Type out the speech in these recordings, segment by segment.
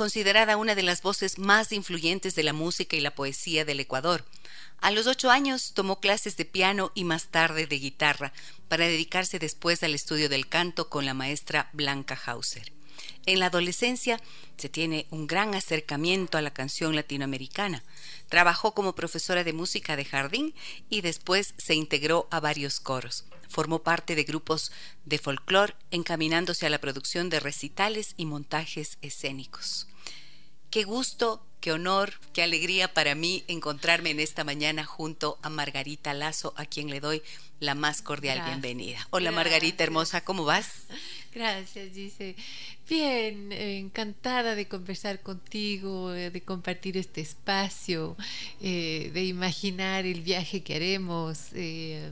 considerada una de las voces más influyentes de la música y la poesía del Ecuador. A los ocho años tomó clases de piano y más tarde de guitarra para dedicarse después al estudio del canto con la maestra Blanca Hauser. En la adolescencia se tiene un gran acercamiento a la canción latinoamericana. Trabajó como profesora de música de jardín y después se integró a varios coros. Formó parte de grupos de folclore encaminándose a la producción de recitales y montajes escénicos. Qué gusto, qué honor, qué alegría para mí encontrarme en esta mañana junto a Margarita Lazo, a quien le doy la más cordial bienvenida. Hola Margarita hermosa, ¿cómo vas? Gracias, dice. Bien, encantada de conversar contigo, eh, de compartir este espacio, eh, de imaginar el viaje que haremos. Eh,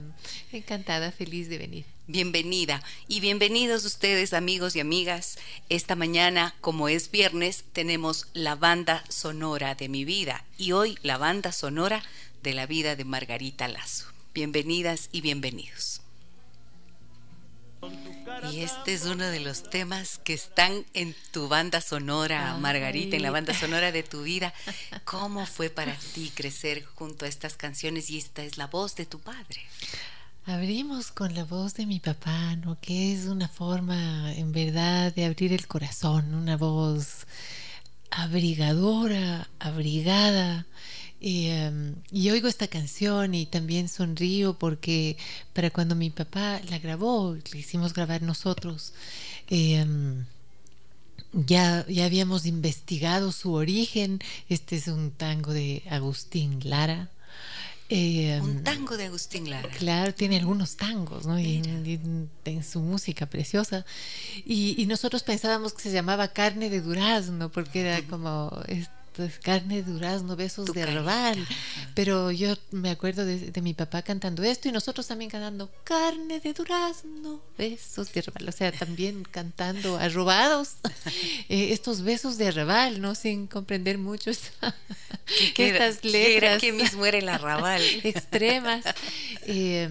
encantada, feliz de venir. Bienvenida y bienvenidos ustedes amigos y amigas. Esta mañana, como es viernes, tenemos la banda sonora de mi vida y hoy la banda sonora de la vida de Margarita Lazo. Bienvenidas y bienvenidos. Y este es uno de los temas que están en tu banda sonora, Margarita, en la banda sonora de tu vida. ¿Cómo fue para ti crecer junto a estas canciones y esta es la voz de tu padre? Abrimos con la voz de mi papá, ¿no? Que es una forma, en verdad, de abrir el corazón, una voz abrigadora, abrigada, Em, y, oigo esta canción y también sonrío porque para cuando mi papá la grabó, le hicimos grabar nosotros, em, ya, ya habíamos investigado su origen. Este es un tango de Agustín Lara. Em, un tango de Agustín Lara. Claro, tiene algunos tangos, ¿no? Y, en su música preciosa. Y, y, nosotros pensábamos que se llamaba Carne de Durazno, porque era como carne de durazno, besos de arrabal. Pero yo me acuerdo de, mi papá cantando esto y nosotros también cantando carne de durazno, besos de arrabal. O sea, también cantando arrobados eh, estos besos de arrabal, ¿no? Sin comprender mucho estas letras. Que mismo era el arrabal. extremas. Eh,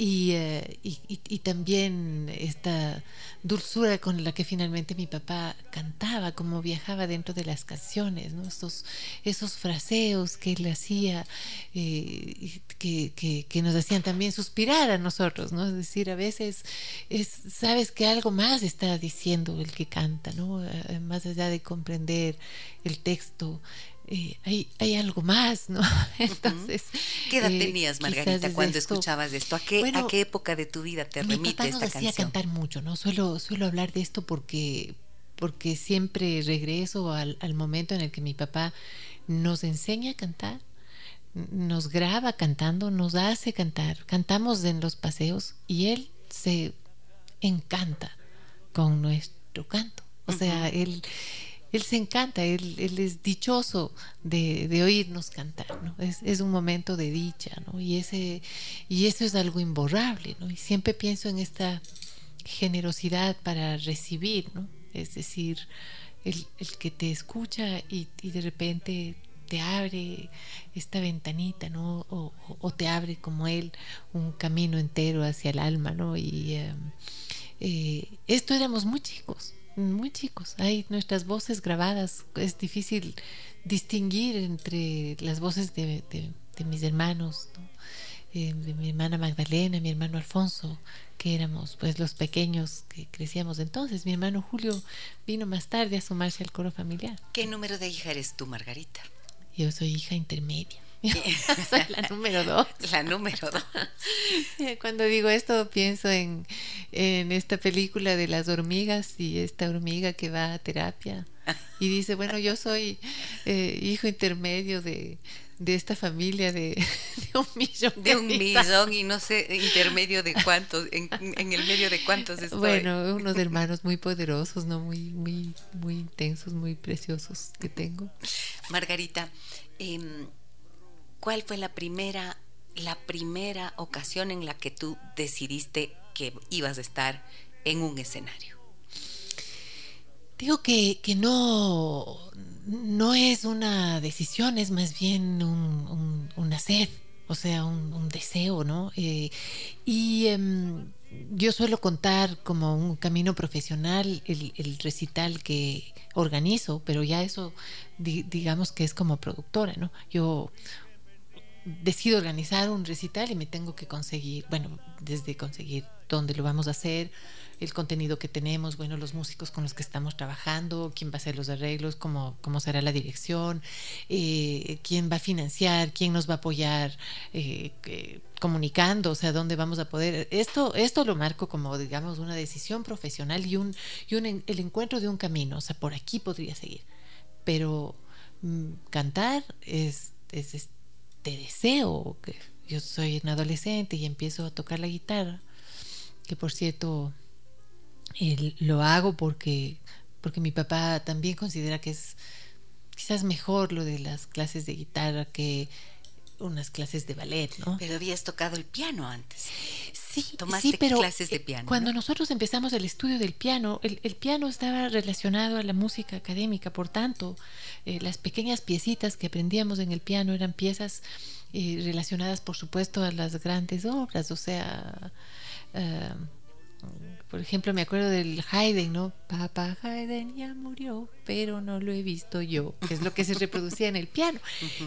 eh, y, y, también esta dulzura con la que finalmente mi papá cantaba, como viajaba dentro de las canciones, ¿no? esos, esos fraseos que él hacía, eh, que, que, nos hacían también suspirar a nosotros, ¿no? es decir, a veces es, sabes que algo más está diciendo el que canta, ¿no? Eh, más allá de comprender el texto. Eh, hay, hay algo más, ¿no? Entonces, ¿qué edad eh, tenías, Margarita, cuando escuchabas esto? ¿A qué, ¿A qué época de tu vida te remite papá esta canción? cantar mucho, ¿no? Suelo, suelo hablar de esto porque, porque siempre regreso al, al momento en el que mi papá nos enseña a cantar, nos graba cantando, nos hace cantar, cantamos en los paseos y él se encanta con nuestro canto. O sea, él él se encanta, él, es dichoso de, oírnos cantar, ¿no? Es, un momento de dicha, ¿no? Y, ese, y eso es algo imborrable, ¿no? Y siempre pienso en esta generosidad para recibir, ¿no? Es decir, el, que te escucha y, de repente te abre esta ventanita, ¿no? O, o, te abre como él un camino entero hacia el alma, ¿no? Y eh, eh, esto éramos muy chicos, muy chicos. Hay nuestras voces grabadas. Es difícil distinguir entre las voces de, mis hermanos, eh, de mi hermana Magdalena, mi hermano Alfonso, que éramos pues los pequeños que crecíamos entonces. Mi hermano Julio vino más tarde a sumarse al coro familiar. ¿Qué número de hija eres tú, Margarita? Yo soy hija intermedia. Soy la número dos. La número dos. Cuando digo esto pienso en, en esta película de las hormigas y esta hormiga que va a terapia y dice, bueno, yo soy eh, hijo intermedio de, de esta familia de, un millón. De, un millón y no sé, intermedio de cuántos, en, en, el medio de cuántos estoy. Bueno, unos hermanos muy poderosos, ¿no? Muy, muy, muy intensos, muy preciosos que tengo. Margarita, em, ¿cuál fue la primera, la primera ocasión en la que tú decidiste que ibas a estar en un escenario? Digo que, que no, no es una decisión, es más bien un, una sed, o sea, un, deseo, ¿no? Eh, y em, yo suelo contar como un camino profesional el, recital que organizo, pero ya eso digamos que es como productora, ¿no? Yo decido organizar un recital y me tengo que conseguir, bueno, desde conseguir dónde lo vamos a hacer, el contenido que tenemos, bueno, los músicos con los que estamos trabajando, quién va a hacer los arreglos, cómo, cómo será la dirección, eh, quién va a financiar, quién nos va a apoyar eh, comunicando, o sea, dónde vamos a poder. Esto, esto lo marco como, digamos, una decisión profesional y, un, y un, el encuentro de un camino, o sea, por aquí podría seguir. Pero mm, cantar es, es este deseo, que yo soy un adolescente y empiezo a tocar la guitarra, que por cierto lo hago porque, porque mi papá también considera que es quizás mejor lo de las clases de guitarra que unas clases de ballet, ¿no? Pero habías tocado el piano antes. Sí, Tomaste pero clases de eh, piano. Cuando nosotros empezamos el estudio del piano, el, piano estaba relacionado a la música académica, por tanto, eh, las pequeñas piecitas que aprendíamos en el piano eran piezas eh, relacionadas, por supuesto, a las grandes obras, o sea, por ejemplo, me acuerdo del Haydn, ¿no? Papá Haydn ya murió, pero no lo he visto yo, que es lo que se reproducía en el piano.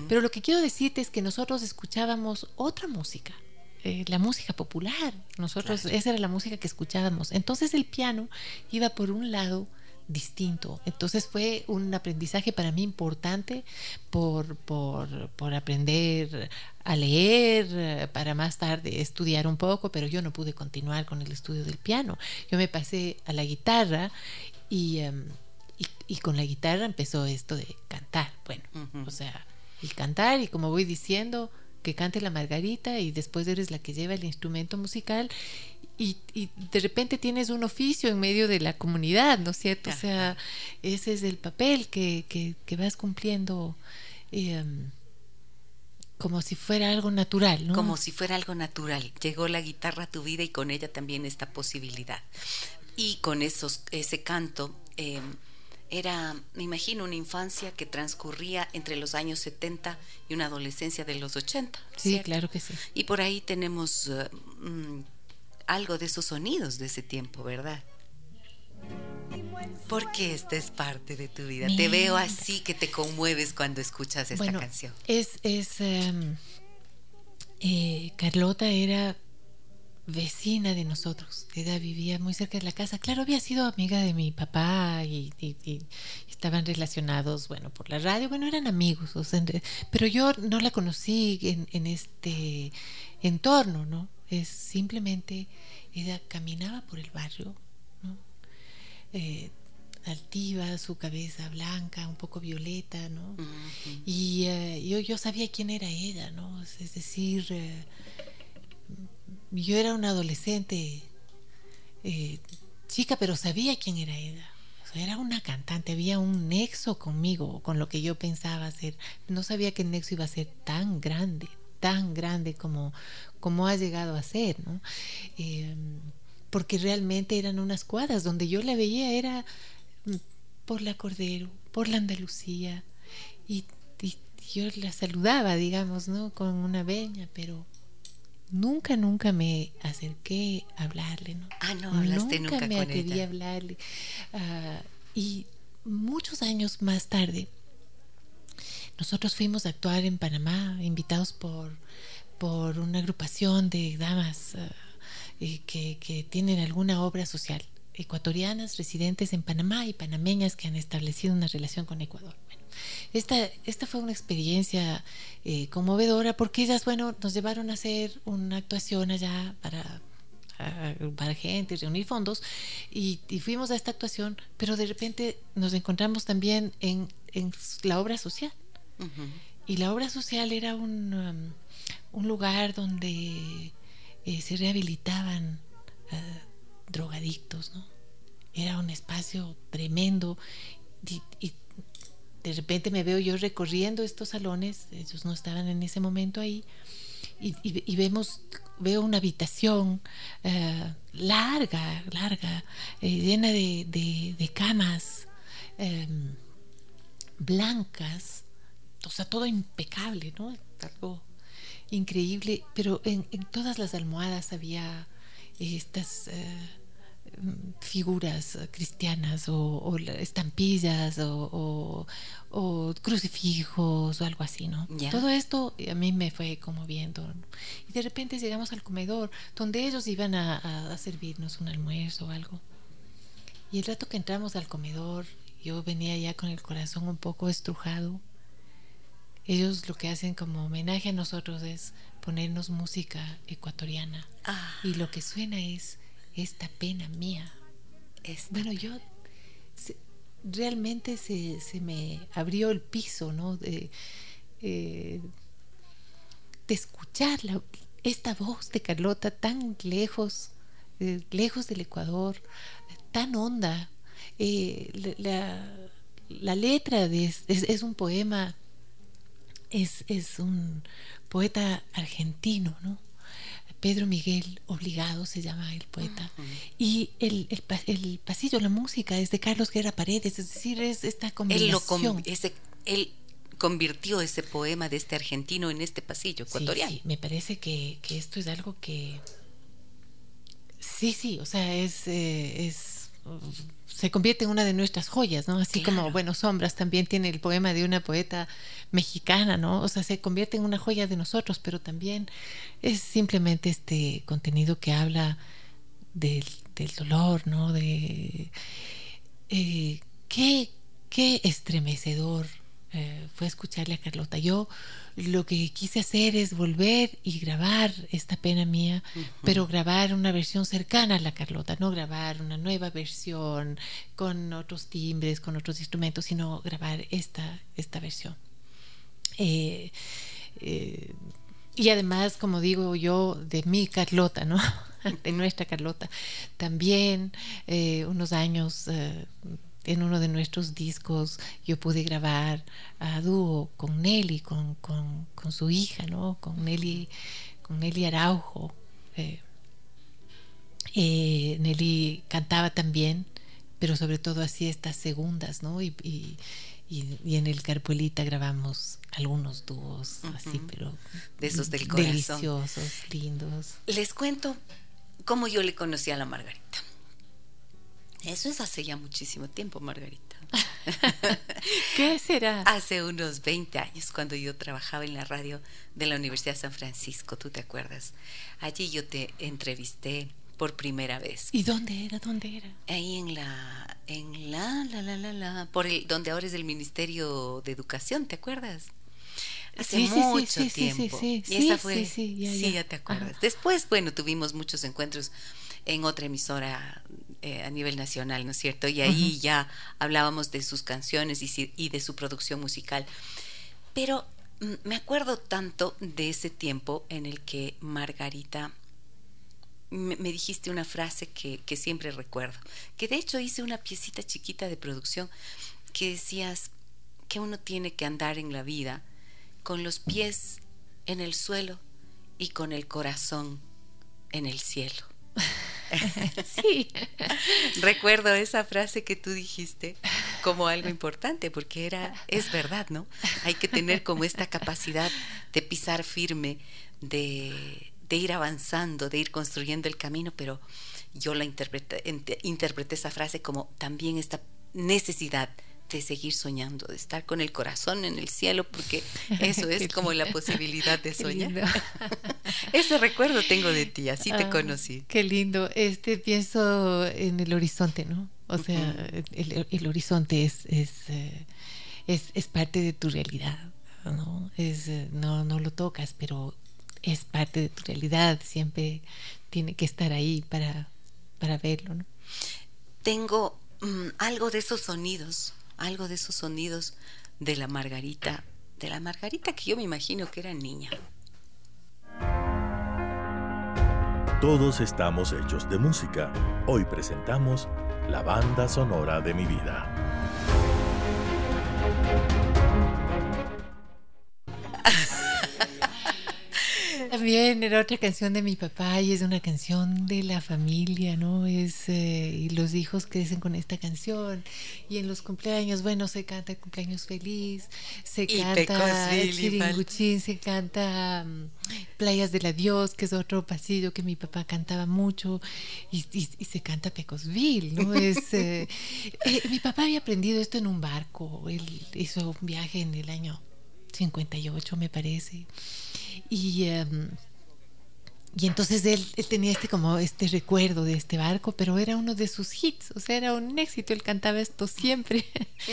Pero lo que quiero decirte es que nosotros escuchábamos otra música, eh, la música popular. Nosotros, esa era la música que escuchábamos. Entonces el piano iba por un lado distinto. Entonces fue un aprendizaje para mí importante por, por, aprender a leer, para más tarde estudiar un poco, pero yo no pude continuar con el estudio del piano. Yo me pasé a la guitarra y, em, y, con la guitarra empezó esto de cantar. Bueno, o sea, y cantar y como voy diciendo, que cante la Margarita y después eres la que lleva el instrumento musical y, de repente tienes un oficio en medio de la comunidad, ¿no es cierto? O sea, ese es el papel que, que, vas cumpliendo em, como si fuera algo natural, ¿no? Como si fuera algo natural. Llegó la guitarra a tu vida y con ella también esta posibilidad. Y con esos, ese canto... Eh, era, me imagino, una infancia que transcurría entre los años 70 y una adolescencia de los 80. Sí, claro que sí. Y por ahí tenemos eh, mm, algo de esos sonidos de ese tiempo, ¿verdad? Porque esta es parte de tu vida. Te veo así que te conmueves cuando escuchas esta canción. Es, es em, eh, Carlota era vecina de nosotros. Ella vivía muy cerca de la casa. Claro, había sido amiga de mi papá y, estaban relacionados, bueno, por la radio. Bueno, eran amigos. pero yo no la conocí en, este entorno, ¿no? Es simplemente ella caminaba por el barrio, ¿no? Eh, altiva, su cabeza blanca, un poco violeta, ¿no? Y eh, yo, yo sabía quién era ella, ¿no? Es decir, eh, yo era una adolescente chica, pero sabía quién era ella. era una cantante, había un nexo conmigo, con lo que yo pensaba hacer. No sabía que el nexo iba a ser tan grande, tan grande como, como ha llegado a ser, ¿no? Eh, porque realmente eran unas cuadras donde yo la veía era mm, por la Cordero, por la Andalucía, y, y yo la saludaba, digamos, ¿no? Con una veña, pero nunca, nunca me acerqué a hablarle, ¿no? Ah, no, hablaste nunca, nunca me atreví a hablarle. Ah, y muchos años más tarde, nosotros fuimos a actuar en Panamá, invitados por, por una agrupación de damas ah, que, que tienen alguna obra social, ecuatorianas residentes en Panamá y panameñas que han establecido una relación con Ecuador. Esta, esta fue una experiencia eh, conmovedora porque ellas, bueno, nos llevaron a hacer una actuación allá para, para gente, reunir fondos y, fuimos a esta actuación, pero de repente nos encontramos también en, en la obra social. Y la obra social era un, um, un lugar donde eh, se rehabilitaban uh, drogadictos, ¿no? Era un espacio tremendo y de repente me veo yo recorriendo estos salones, ellos no estaban en ese momento ahí, y, vemos, veo una habitación eh, larga, larga, eh, llena de, camas em, blancas, o sea, todo impecable, ¿no? Algo increíble, pero en, todas las almohadas había estas... Eh, figuras cristianas o, estampillas o, crucifijos o algo así, ¿no? Todo esto a mí me fue conmoviendo. Y de repente llegamos al comedor donde ellos iban a, servirnos un almuerzo o algo. Y el rato que entramos al comedor, yo venía ya con el corazón un poco estrujado. Ellos lo que hacen como homenaje a nosotros es ponernos música ecuatoriana. Ah. Y lo que suena es esta pena mía. bueno, yo realmente se, me abrió el piso, ¿no? De, eh, de escuchar esta voz de Carlota tan lejos, eh, lejos del Ecuador, tan honda. Eh, la, letra es, un poema, es, es un poeta argentino, ¿no? Pedro Miguel Obligado se llama el poeta. Y el, el, pasillo, la música es de Carlos Guerra Paredes, es decir, es esta combinación. Él, él convirtió ese poema de este argentino en este pasillo ecuatoriano. Sí, me parece que, esto es algo que... Sí, sí, o sea, es, eh, es se convierte en una de nuestras joyas, ¿no? Así como, bueno, Sombras también tiene el poema de una poeta mexicana, ¿no? O sea, se convierte en una joya de nosotros, pero también es simplemente este contenido que habla del, dolor, ¿no? De eh, qué, qué estremecedor eh, fue escucharle a Carlota. Yo lo que quise hacer es volver y grabar esta pena mía, pero grabar una versión cercana a la Carlota, no grabar una nueva versión con otros timbres, con otros instrumentos, sino grabar esta, esta versión. Eh, eh, y además, como digo yo, de mi Carlota, ¿no? de nuestra Carlota. También unos años en uno de nuestros discos yo pude grabar a dúo con Nelly, con, su hija, ¿no? Con Nelly, con Nelly Araujo. Eh, eh, Nelly cantaba también, pero sobre todo hacía estas segundas, ¿no? Y, y, en el Carpuelita grabamos algunos dúos, así, pero de esos del corazón. Deliciosos, lindos. Les cuento cómo yo le conocí a la Margarita. Eso es hace ya muchísimo tiempo, Margarita. ¿Qué será? Hace unos 20 años, cuando yo trabajaba en la radio de la Universidad de San Francisco, ¿tú te acuerdas? Allí yo te entrevisté por primera vez. ¿Y dónde era? ¿Dónde era? Ahí en la, en la, la, la, la, la, por el, donde ahora es el Ministerio de Educación, ¿te acuerdas? Hace mucho tiempo. Sí, y esa fue, sí, ya, ya. te acuerdas. Después, bueno, tuvimos muchos encuentros en otra emisora eh, a nivel nacional, ¿no es cierto? Y ahí ya hablábamos de sus canciones y, de su producción musical. Pero mm, me acuerdo tanto de ese tiempo en el que Margarita me, dijiste una frase que, que, siempre recuerdo, que de hecho hice una piecita chiquita de producción que decías que uno tiene que andar en la vida con los pies en el suelo y con el corazón en el cielo. sí. Recuerdo esa frase que tú dijiste como algo importante, porque era, es verdad, ¿no? Hay que tener como esta capacidad de pisar firme, de, ir avanzando, de ir construyendo el camino, pero yo la interpreté, interpreté esa frase como también esta necesidad de seguir soñando, de estar con el corazón en el cielo, porque eso es como la posibilidad de soñar. Ese recuerdo tengo de ti, así te ah, conocí. Qué lindo. Este pienso en el horizonte, ¿no? O sea, el, horizonte es, eh, es, es, parte de tu realidad, ¿no? Es, eh, no, no lo tocas, pero es parte de tu realidad, siempre tiene que estar ahí para, para verlo, ¿no? Tengo mm, algo de esos sonidos algo de esos sonidos de la Margarita, de la Margarita que yo me imagino que era niña. Todos estamos hechos de música. Hoy presentamos la banda sonora de mi vida. También era otra canción de mi papá y es una canción de la familia, ¿no? Es eh, y los hijos crecen con esta canción y en los cumpleaños, bueno, se canta cumpleaños feliz, se canta Chiringuchín, se canta um, Playas del Adiós, que es otro pasillo que mi papá cantaba mucho y, se canta Pecosville, ¿no? Es eh, eh, mi papá había aprendido esto en un barco, él hizo un viaje en el año 58 me parece. Y, em, y entonces él, tenía este como este recuerdo de este barco, pero era uno de sus hits, o sea, era un éxito, él cantaba esto siempre.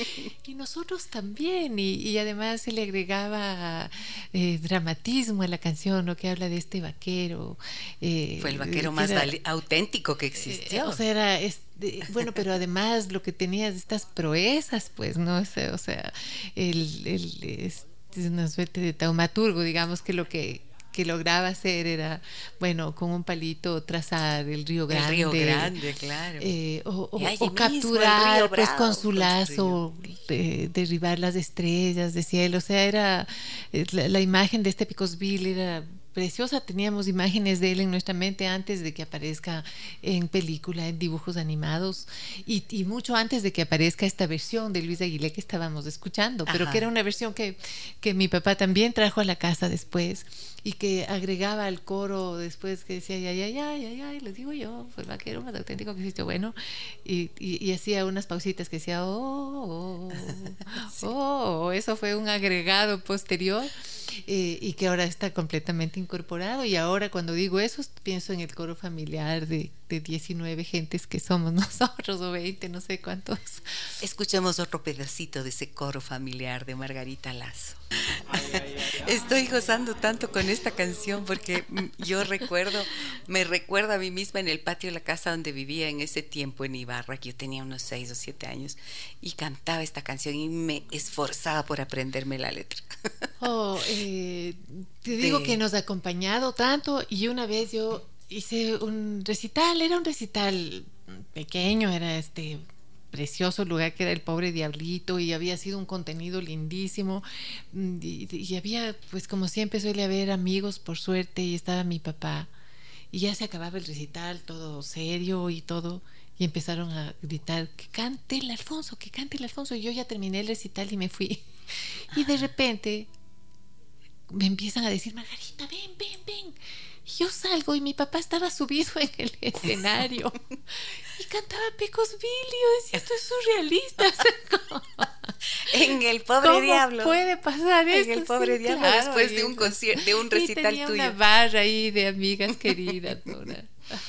y nosotros también, y, además se le agregaba eh, dramatismo a la canción, lo que habla de este vaquero. Eh, Fue el vaquero más auténtico que existió. Eh, o sea, era... Este, bueno, pero además lo que tenía estas proezas, pues, ¿no? O sea, el, el, es una suerte de taumaturgo, digamos que lo que, que lograba hacer era, bueno, con un palito trazar el río Grande. El río Grande, claro. Eh, o, capturar, pues con su lazo, derribar las estrellas de cielo. O sea, era eh, la, imagen de este Picosville era preciosa. Teníamos imágenes de él en nuestra mente antes de que aparezca en película, en dibujos animados y, mucho antes de que aparezca esta versión de Luis Aguilé que estábamos escuchando, pero que era una versión que, que mi papá también trajo a la casa después y que agregaba al coro después que decía, ya, ya, ya, ya, ya, y lo digo yo, fue el vaquero más auténtico que existió, bueno, y, y, hacía unas pausitas que decía, oh, oh, oh, oh, eso fue un agregado posterior eh, y que ahora está completamente incorporado. Y ahora cuando digo eso, pienso en el coro familiar de, de 19 gentes que somos nosotros, o 20, no sé cuántos. Escuchemos otro pedacito de ese coro familiar de Margarita Lazo. Estoy gozando tanto con esta canción porque yo recuerdo, me recuerda a mí misma en el patio de la casa donde vivía en ese tiempo en Ibarra, que yo tenía unos 6 o 7 años, y cantaba esta canción y me esforzaba por aprenderme la letra. Oh, eh, te digo que nos ha acompañado tanto y una vez yo hice un recital, era un recital pequeño, era este precioso lugar que era el pobre diablito y había sido un contenido lindísimo. Mm, y, había pues como siempre suele haber amigos por suerte y estaba mi papá. Y ya se acababa el recital todo serio y todo y empezaron a gritar que cante el Alfonso que cante el Alfonso y yo ya terminé el recital y me fui. Y de repente me empiezan a decir Margarita ven ven ven yo salgo y mi papá estaba subido en el escenario y cantaba Pecos Billy. esto es surrealista. en el pobre diablo. puede pasar esto? En el pobre diablo después de un concierto, de un recital y tenía una barra ahí de amigas queridas,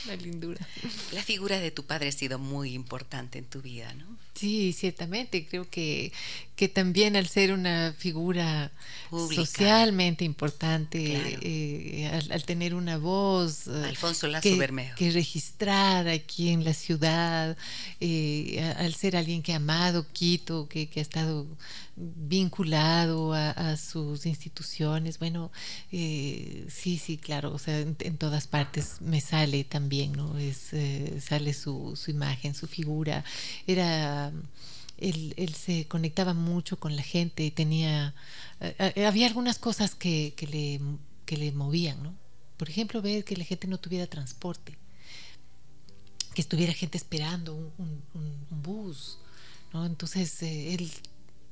una lindura. La figura de tu padre ha sido muy importante en tu vida, ¿no? Sí, ciertamente. Creo que, que también al ser una figura socialmente importante, eh, al, tener una voz eh, que, que, registrar aquí en la ciudad, eh, al ser alguien que ha amado Quito, que, que ha estado vinculado a, sus instituciones, bueno, sí, sí, claro, o sea, en, todas partes me sale también, ¿no? Es, sale su, su imagen, su figura. Era él, se conectaba mucho con la gente, tenía, eh, eh, había algunas cosas que, le, que le movían, ¿no? Por ejemplo, ver que la gente no tuviera transporte, que estuviera gente esperando un, bus, ¿no? Entonces eh, él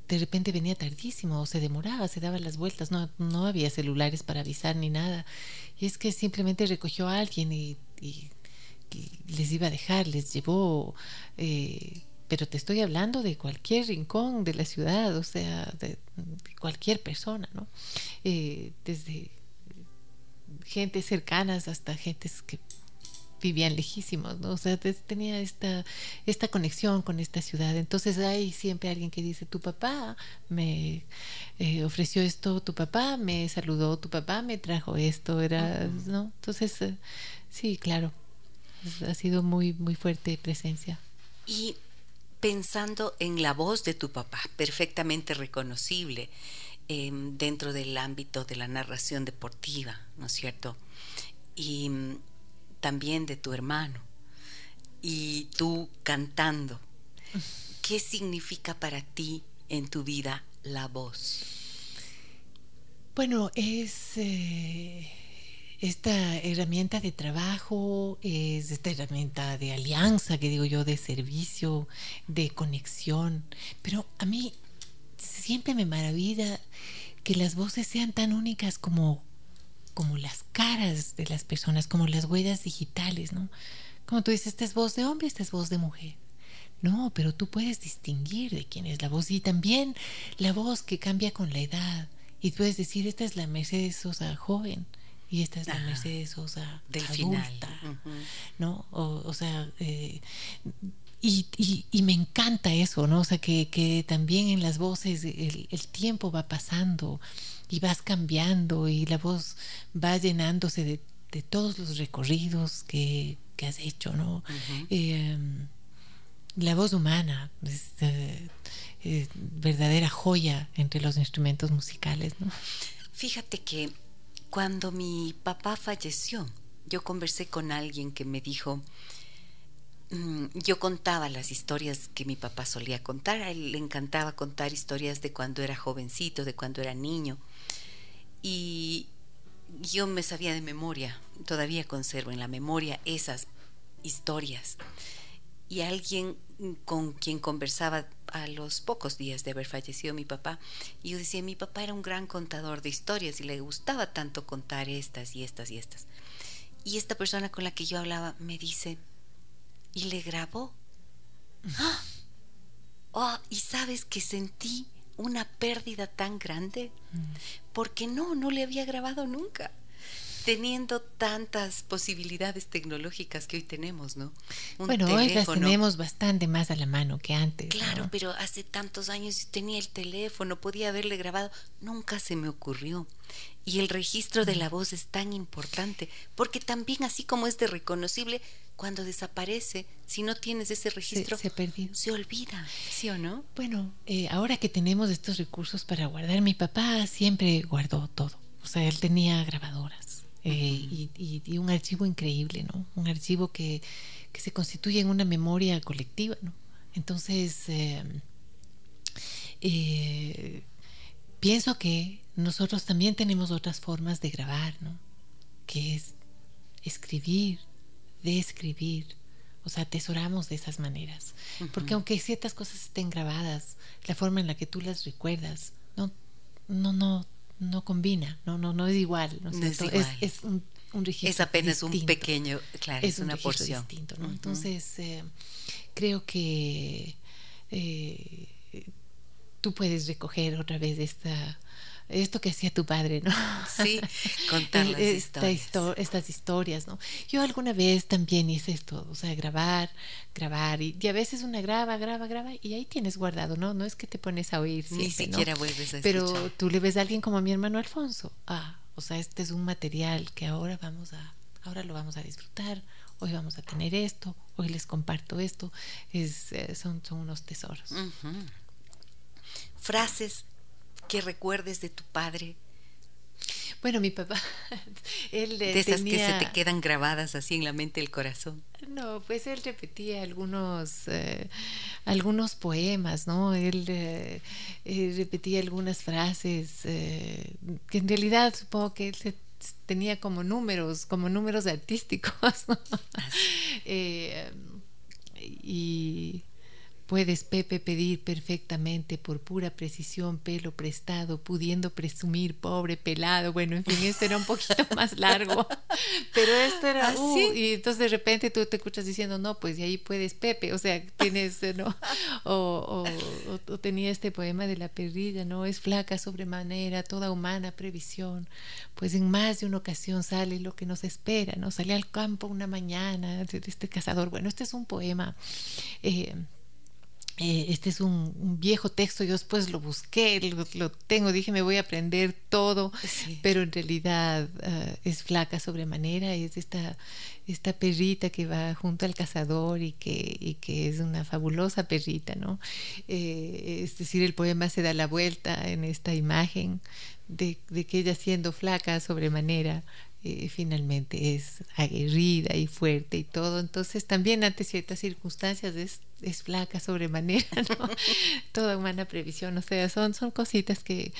de repente venía tardísimo se demoraba, se daba las vueltas, no, no había celulares para avisar ni nada. Y es que simplemente recogió a alguien y, les iba a dejar, les llevó pero te estoy hablando de cualquier rincón de la ciudad, o sea, de, cualquier persona, ¿no? Eh, desde gente cercanas hasta gentes que vivían lejísimos, ¿no? O sea, tenía esta, esta conexión con esta ciudad. Entonces hay siempre alguien que dice, tu papá me eh, ofreció esto, tu papá me saludó, tu papá me trajo esto, era, ¿no? Entonces, eh, sí, claro, ha sido muy, muy fuerte presencia. Y pensando en la voz de tu papá, perfectamente reconocible em, dentro del ámbito de la narración deportiva, ¿no es cierto? Y mm, también de tu hermano. Y tú cantando. ¿Qué significa para ti en tu vida la voz? Bueno, es, eh, esta herramienta de trabajo, es esta herramienta de alianza, que digo yo, de servicio, de conexión. Pero a mí siempre me maravilla que las voces sean tan únicas como, como las caras de las personas, como las huellas digitales, ¿no? Como tú dices, esta es voz de hombre, esta es voz de mujer. No, pero tú puedes distinguir de quién es la voz y también la voz que cambia con la edad. Y puedes decir, esta es la Mercedes Sosa joven y esta es la Mercedes Sosa Del adulta, ¿no? O, sea, eh, y, y, me encanta eso, ¿no? O sea, que, que también en las voces el, el, tiempo va pasando y vas cambiando y la voz va llenándose de, de todos los recorridos que, que has hecho, ¿no? la voz humana es eh, verdadera joya entre los instrumentos musicales. ¿no? Fíjate que cuando mi papá falleció, yo conversé con alguien que me dijo, mm, yo contaba las historias que mi papá solía contar, a él le encantaba contar historias de cuando era jovencito, de cuando era niño, y yo me sabía de memoria, todavía conservo en la memoria esas historias. Y alguien con quien conversaba a los pocos días de haber fallecido mi papá, y yo decía, mi papá era un gran contador de historias y le gustaba tanto contar estas y estas y estas. Y esta persona con la que yo hablaba me dice, ¿y le grabó? ¡Ah! Oh, y sabes que sentí una pérdida tan grande, mm. porque no, no le había grabado nunca teniendo tantas posibilidades tecnológicas que hoy tenemos, ¿no? bueno, hoy las tenemos bastante más a la mano que antes. Claro, pero hace tantos años tenía el teléfono, podía haberle grabado, nunca se me ocurrió. Y el registro de la voz es tan importante, porque también así como es de reconocible, cuando desaparece, si no tienes ese registro, se, se, se olvida, ¿sí o no? Bueno, eh, ahora que tenemos estos recursos para guardar, mi papá siempre guardó todo. O sea, él tenía grabadoras eh, y, un archivo increíble, ¿no? Un archivo que, se constituye en una memoria colectiva, ¿no? Entonces, eh, eh, pienso que nosotros también tenemos otras formas de grabar, ¿no? Que es escribir, describir, o sea, atesoramos de esas maneras. Porque aunque ciertas cosas estén grabadas, la forma en la que tú las recuerdas, no, no, no, no combina, no, no, no es igual. ¿no? es, es, un, un, registro. Es apenas un pequeño, claro, es, una porción. distinto, ¿no? Entonces, eh, creo que eh, tú puedes recoger otra vez esta esto que hacía tu padre, ¿no? Sí, contar las historias. estas historias, ¿no? Yo alguna vez también hice esto, o sea, grabar, grabar, y, a veces una graba, graba, graba, y ahí tienes guardado, ¿no? No es que te pones a oír Ni siquiera vuelves a escuchar. Pero tú le ves a alguien como a mi hermano Alfonso, ah, o sea, este es un material que ahora vamos a, ahora lo vamos a disfrutar, hoy vamos a tener esto, hoy les comparto esto, es, eh, son, son unos tesoros. Frases que recuerdes de tu padre? Bueno, mi papá, él de esas que se te quedan grabadas así en la mente el corazón. No, pues él repetía algunos eh, algunos poemas, ¿no? Él, eh, repetía algunas frases que en realidad supongo que él tenía como números, como números artísticos, ¿no? y Puedes, Pepe, pedir perfectamente por pura precisión pelo prestado, pudiendo presumir pobre pelado. Bueno, en fin, este era un poquito más largo, pero esto era, ¿Ah, uh, y entonces de repente tú te escuchas diciendo, no, pues y ahí puedes, Pepe, o sea, tienes, ¿no? O, o, tenía este poema de la perrilla, ¿no? Es flaca sobremanera, toda humana previsión, pues en más de una ocasión sale lo que nos espera, ¿no? Sale al campo una mañana, este cazador, bueno, este es un poema. Eh, eh, este es un, viejo texto, yo después lo busqué, lo, tengo, dije me voy a aprender todo, pero en realidad eh, es flaca sobremanera, es esta, esta perrita que va junto al cazador y que, que es una fabulosa perrita, ¿no? Eh, es decir, el poema se da la vuelta en esta imagen de, de que ella siendo flaca sobremanera eh, finalmente es aguerrida y fuerte y todo. Entonces también ante ciertas circunstancias es, es flaca sobremanera, ¿no? Toda humana previsión. O sea, son, son cositas que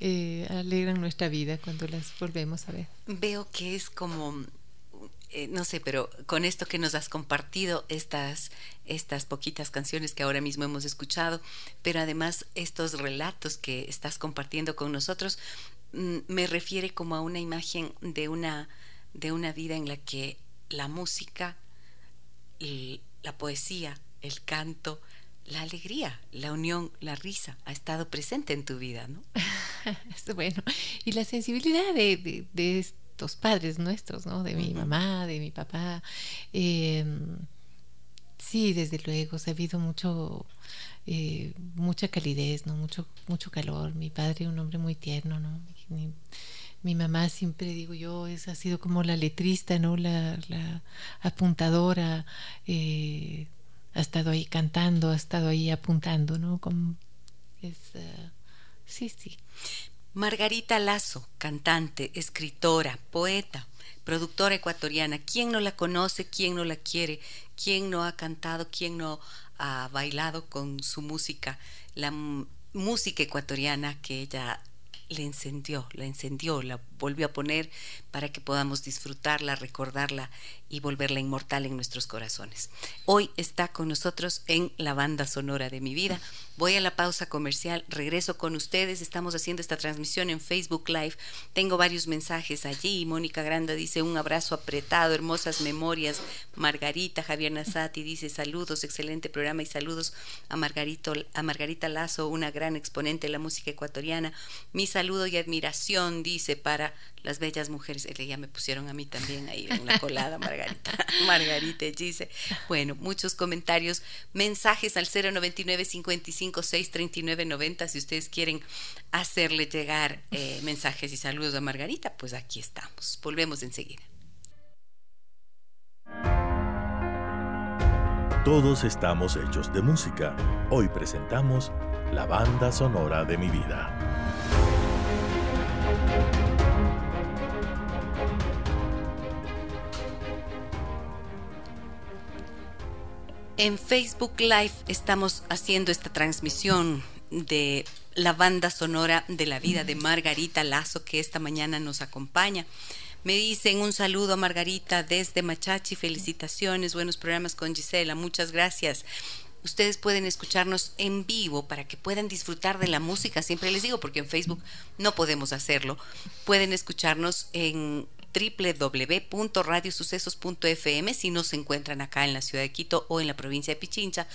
eh, alegran nuestra vida cuando las volvemos a ver. Veo que es como eh, no sé, pero con esto que nos has compartido, estas, estas poquitas canciones que ahora mismo hemos escuchado, pero además estos relatos que estás compartiendo con nosotros, me refiere como a una imagen de una, de una vida en la que la música, la poesía, el canto, la alegría, la unión, la risa ha estado presente en tu vida, ¿no? bueno, y la sensibilidad de, de, de, padres nuestros, ¿no? De mi mamá, de mi papá. Em, sí, desde luego, ha habido mucho, eh, mucha calidez, ¿no? Mucho, mucho calor. Mi padre, un hombre muy tierno, ¿no? Mi, mamá siempre digo yo es ha sido como la letrista no la, apuntadora eh, ha estado ahí cantando ha estado ahí apuntando no como es uh, sí sí Margarita Lazo, cantante, escritora, poeta, productora ecuatoriana. ¿Quién no la conoce? ¿Quién no la quiere? ¿Quién no ha cantado? ¿Quién no ha bailado con su música? La música ecuatoriana que ella le encendió, la encendió, la volvió a poner para que podamos disfrutarla, recordarla y volverla inmortal en nuestros corazones. Hoy está con nosotros en la banda sonora de mi vida. Voy a la pausa comercial, regreso con ustedes. Estamos haciendo esta transmisión en Facebook Live. Tengo varios mensajes allí. Mónica Granda dice un abrazo apretado, hermosas memorias. Margarita Javier Nazati dice saludos, excelente programa y saludos a, Margarito, a Margarita Lazo, una gran exponente de la música ecuatoriana. Mi saludo y admiración, dice, para las bellas mujeres. Ya me pusieron a mí también ahí en la colada, Margarita. Margarita dice. Bueno, muchos comentarios, mensajes al 099 55 639 90 si ustedes quieren hacerle llegar eh, mensajes y saludos a Margarita, pues aquí estamos. Volvemos enseguida. Todos estamos hechos de música. Hoy presentamos la banda sonora de mi vida. En Facebook Live estamos haciendo esta transmisión de la banda sonora de la vida de Margarita Lazo que esta mañana nos acompaña. Me dicen un saludo a Margarita desde Machachi, felicitaciones, buenos programas con Gisela, muchas gracias. Ustedes pueden escucharnos en vivo para que puedan disfrutar de la música, siempre les digo, porque en Facebook no podemos hacerlo. Pueden escucharnos en www.radiosucesos.fm si no se encuentran acá en la ciudad de Quito o en la provincia de Pichincha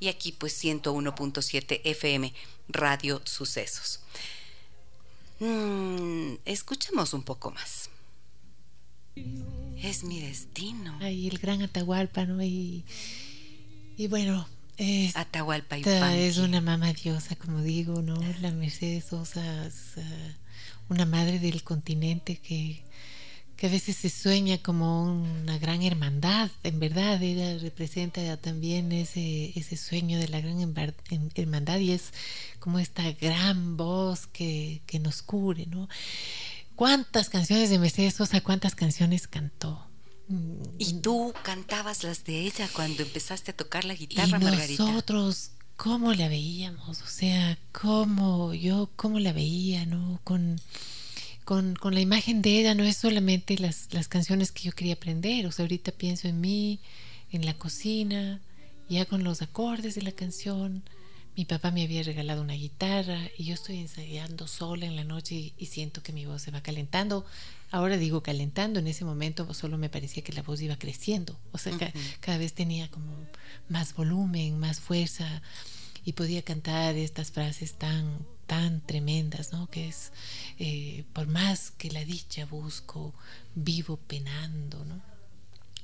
y aquí pues 101.7 FM Radio Sucesos. Mm, escuchemos un poco más. Es mi destino. Ahí el gran Atahualpa, ¿no? Y, y bueno, es, Atahualpa y es una mamá diosa, como digo, ¿no? La Mercedes Sosa es uh, una madre del continente que que a veces se sueña como una gran hermandad, en verdad ella representa también ese, ese sueño de la gran hermandad y es como esta gran voz que, que nos cubre, ¿no? ¿Cuántas canciones de Mercedes Sosa, cuántas canciones cantó? ¿Y tú cantabas las de ella cuando empezaste a tocar la guitarra, y Nosotros, ¿cómo la veíamos? O sea, ¿cómo yo, cómo la veía, ¿no? Con con, con, la imagen de ella no es solamente las, las canciones que yo quería aprender, o sea, ahorita pienso en mí, en la cocina, ya con los acordes de la canción. Mi papá me había regalado una guitarra y yo estoy ensayando sola en la noche y, siento que mi voz se va calentando. Ahora digo calentando, en ese momento solo me parecía que la voz iba creciendo, o sea, cada vez tenía como más volumen, más fuerza y podía cantar estas frases tan, tan tremendas, ¿no? Que es, eh, por más que la dicha busco, vivo penando, ¿no?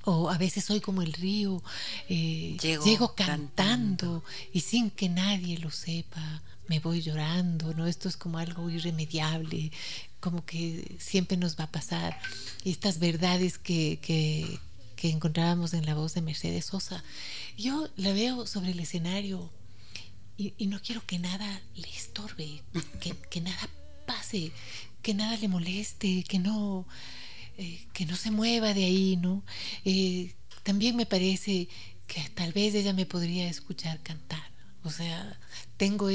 O a veces soy como el río, eh, llego, cantando, y sin que nadie lo sepa, me voy llorando, ¿no? Esto es como algo irremediable, como que siempre nos va a pasar. Y estas verdades que, que, que encontrábamos en la voz de Mercedes Sosa, yo la veo sobre el escenario y, no quiero que nada le estorbe, que, nada pase, que nada le moleste, que no... eh, que no se mueva de ahí, ¿no? Eh, también me parece que tal vez ella me podría escuchar cantar. O sea, tengo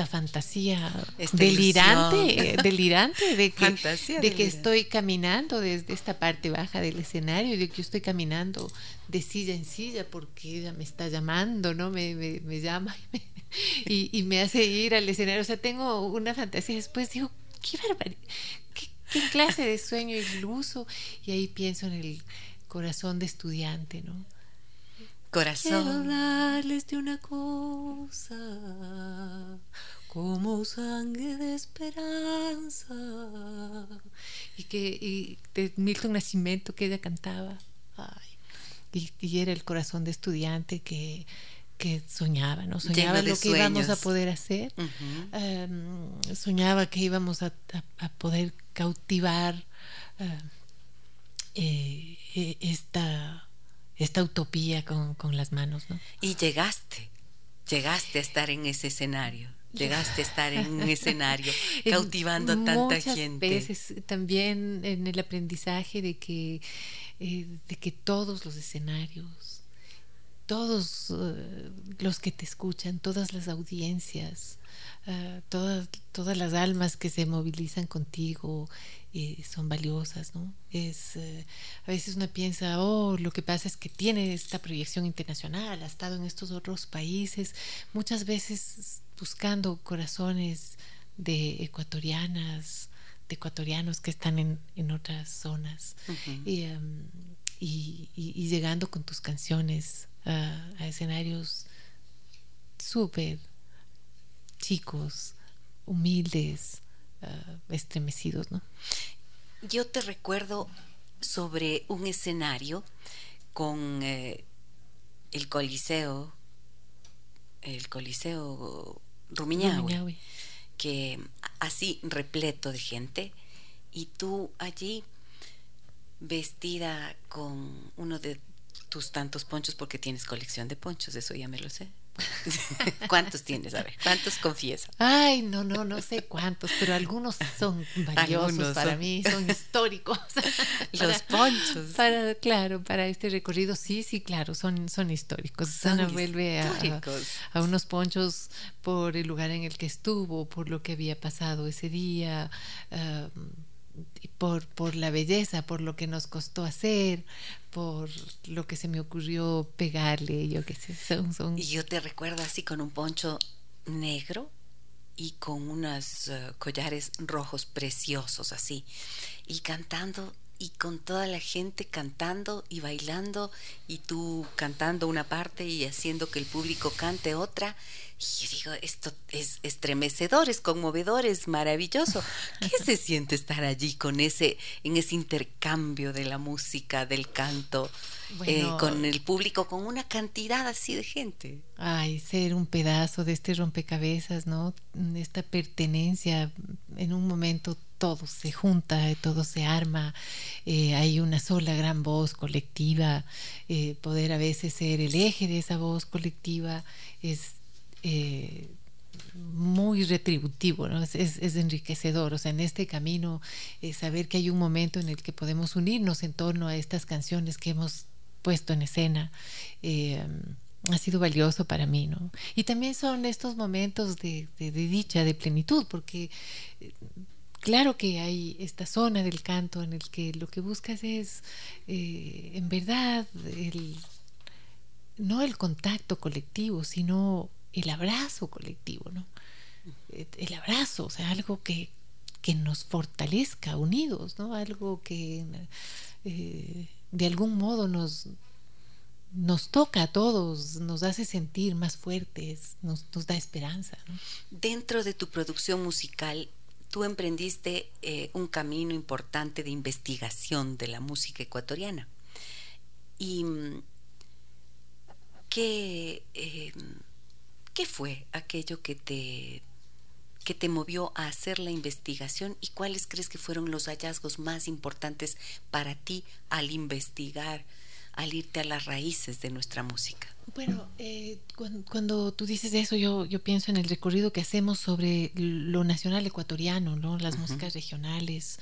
esta fantasía delirante, delirante de que, de que estoy caminando desde esta parte baja del escenario, de que yo estoy caminando de silla en silla porque ella me está llamando, ¿no? Me, me, llama y me, hace ir al escenario. O sea, tengo una fantasía. Después digo, qué barbaridad, qué, clase de sueño iluso. Y ahí pienso en el corazón de estudiante, ¿no? Corazón. Quiero hablarles de una cosa como sangre de esperanza. Y que y de Milton Nacimiento que ella cantaba. y, y, era el corazón de estudiante que que soñaba, ¿no? Soñaba lo que íbamos a poder hacer, em, soñaba que íbamos a, poder cautivar em, eh, e, esta, esta utopía con, las manos, ¿no? Y llegaste, llegaste a estar en ese escenario. Llegaste a estar en un escenario cautivando a tanta muchas gente. veces también en el aprendizaje de que, eh, de que todos los escenarios todos eh, los que te escuchan, todas las audiencias, eh, todas, todas las almas que se movilizan contigo eh, son valiosas, ¿no? Es, a veces uno piensa, oh, lo que pasa es que tiene esta proyección internacional, ha estado en estos otros países, muchas veces buscando corazones de ecuatorianas, de ecuatorianos que están en, en otras zonas. Em, y, y, llegando con tus canciones a, escenarios súper chicos, humildes, estremecidos, ¿no? Yo te recuerdo sobre un escenario con eh, el Coliseo, el Coliseo Rumiñahui, que así repleto de gente, y tú allí vestida con uno de tus tantos ponchos porque tienes colección de ponchos, eso ya me lo sé. ¿Cuántos tienes? A ver, ¿cuántos confiesa? Ay, no, no, no sé cuántos, pero algunos son valiosos para mí, son históricos. Los ponchos. Para, claro, para este recorrido, sí, sí, claro, son, son históricos. Son vuelve a, a, unos ponchos por el lugar en el que estuvo, por lo que había pasado ese día. Uh, por, por la belleza, por lo que nos costó hacer, por lo que se me ocurrió pegarle, yo qué sé, son, Y yo te recuerdo así con un poncho negro y con unos eh, collares rojos preciosos así, y cantando y con toda la gente cantando y bailando y tú cantando una parte y haciendo que el público cante otra. Y yo digo, esto es estremecedor, es conmovedor, es maravilloso. ¿Qué se siente estar allí con ese, en ese intercambio de la música, del canto, eh, con el público, con una cantidad así de gente? Ay, ser un pedazo de este rompecabezas, ¿no? Esta pertenencia en un momento todo se junta, todo se arma, eh, hay una sola gran voz colectiva, eh, poder a veces ser el eje de esa voz colectiva es eh, muy retributivo, es, es, enriquecedor, o sea, en este camino saber que hay un momento en el que podemos unirnos en torno a estas canciones que hemos puesto en escena ha sido valioso para mí, ¿no? Y también son estos momentos de, de, dicha, de plenitud, porque claro que hay esta zona del canto en el que lo que buscas es, eh, en verdad, el, no el contacto colectivo, sino el abrazo colectivo, ¿no? El abrazo, o sea, algo que, que nos fortalezca unidos, ¿no? Algo que eh, de algún modo nos, nos toca a todos, nos hace sentir más fuertes, nos, da esperanza. ¿no? Dentro de tu producción musical, tú emprendiste eh, un camino importante de investigación de la música ecuatoriana. ¿Y mm, qué, eh, qué fue aquello que te, que te movió a hacer la investigación y cuáles crees que fueron los hallazgos más importantes para ti al investigar al irte a las raíces de nuestra música? Bueno, eh, cuando, tú dices eso, yo, yo pienso en el recorrido que hacemos sobre lo nacional ecuatoriano, ¿no? las músicas regionales,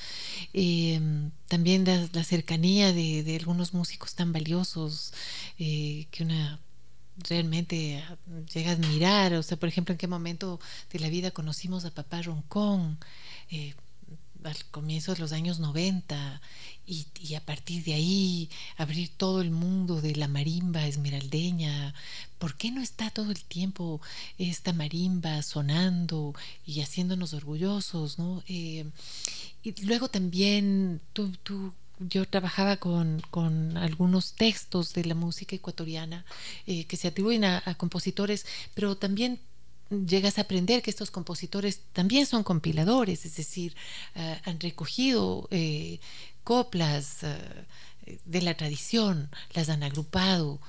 em, también la, cercanía de, algunos músicos tan valiosos eh, que una realmente llega a admirar. O sea, por ejemplo, en qué momento de la vida conocimos a Papá Roncón. Eh, al comienzo de los años 90 y, a partir de ahí abrir todo el mundo de la marimba esmeraldeña. ¿Por qué no está todo el tiempo esta marimba sonando y haciéndonos orgullosos? ¿no? Eh, y luego también tú, tú yo trabajaba con, con, algunos textos de la música ecuatoriana eh, que se atribuyen a, compositores, pero también llegas a aprender que estos compositores también son compiladores, es decir, eh, han recogido eh, coplas de la tradición, las han agrupado,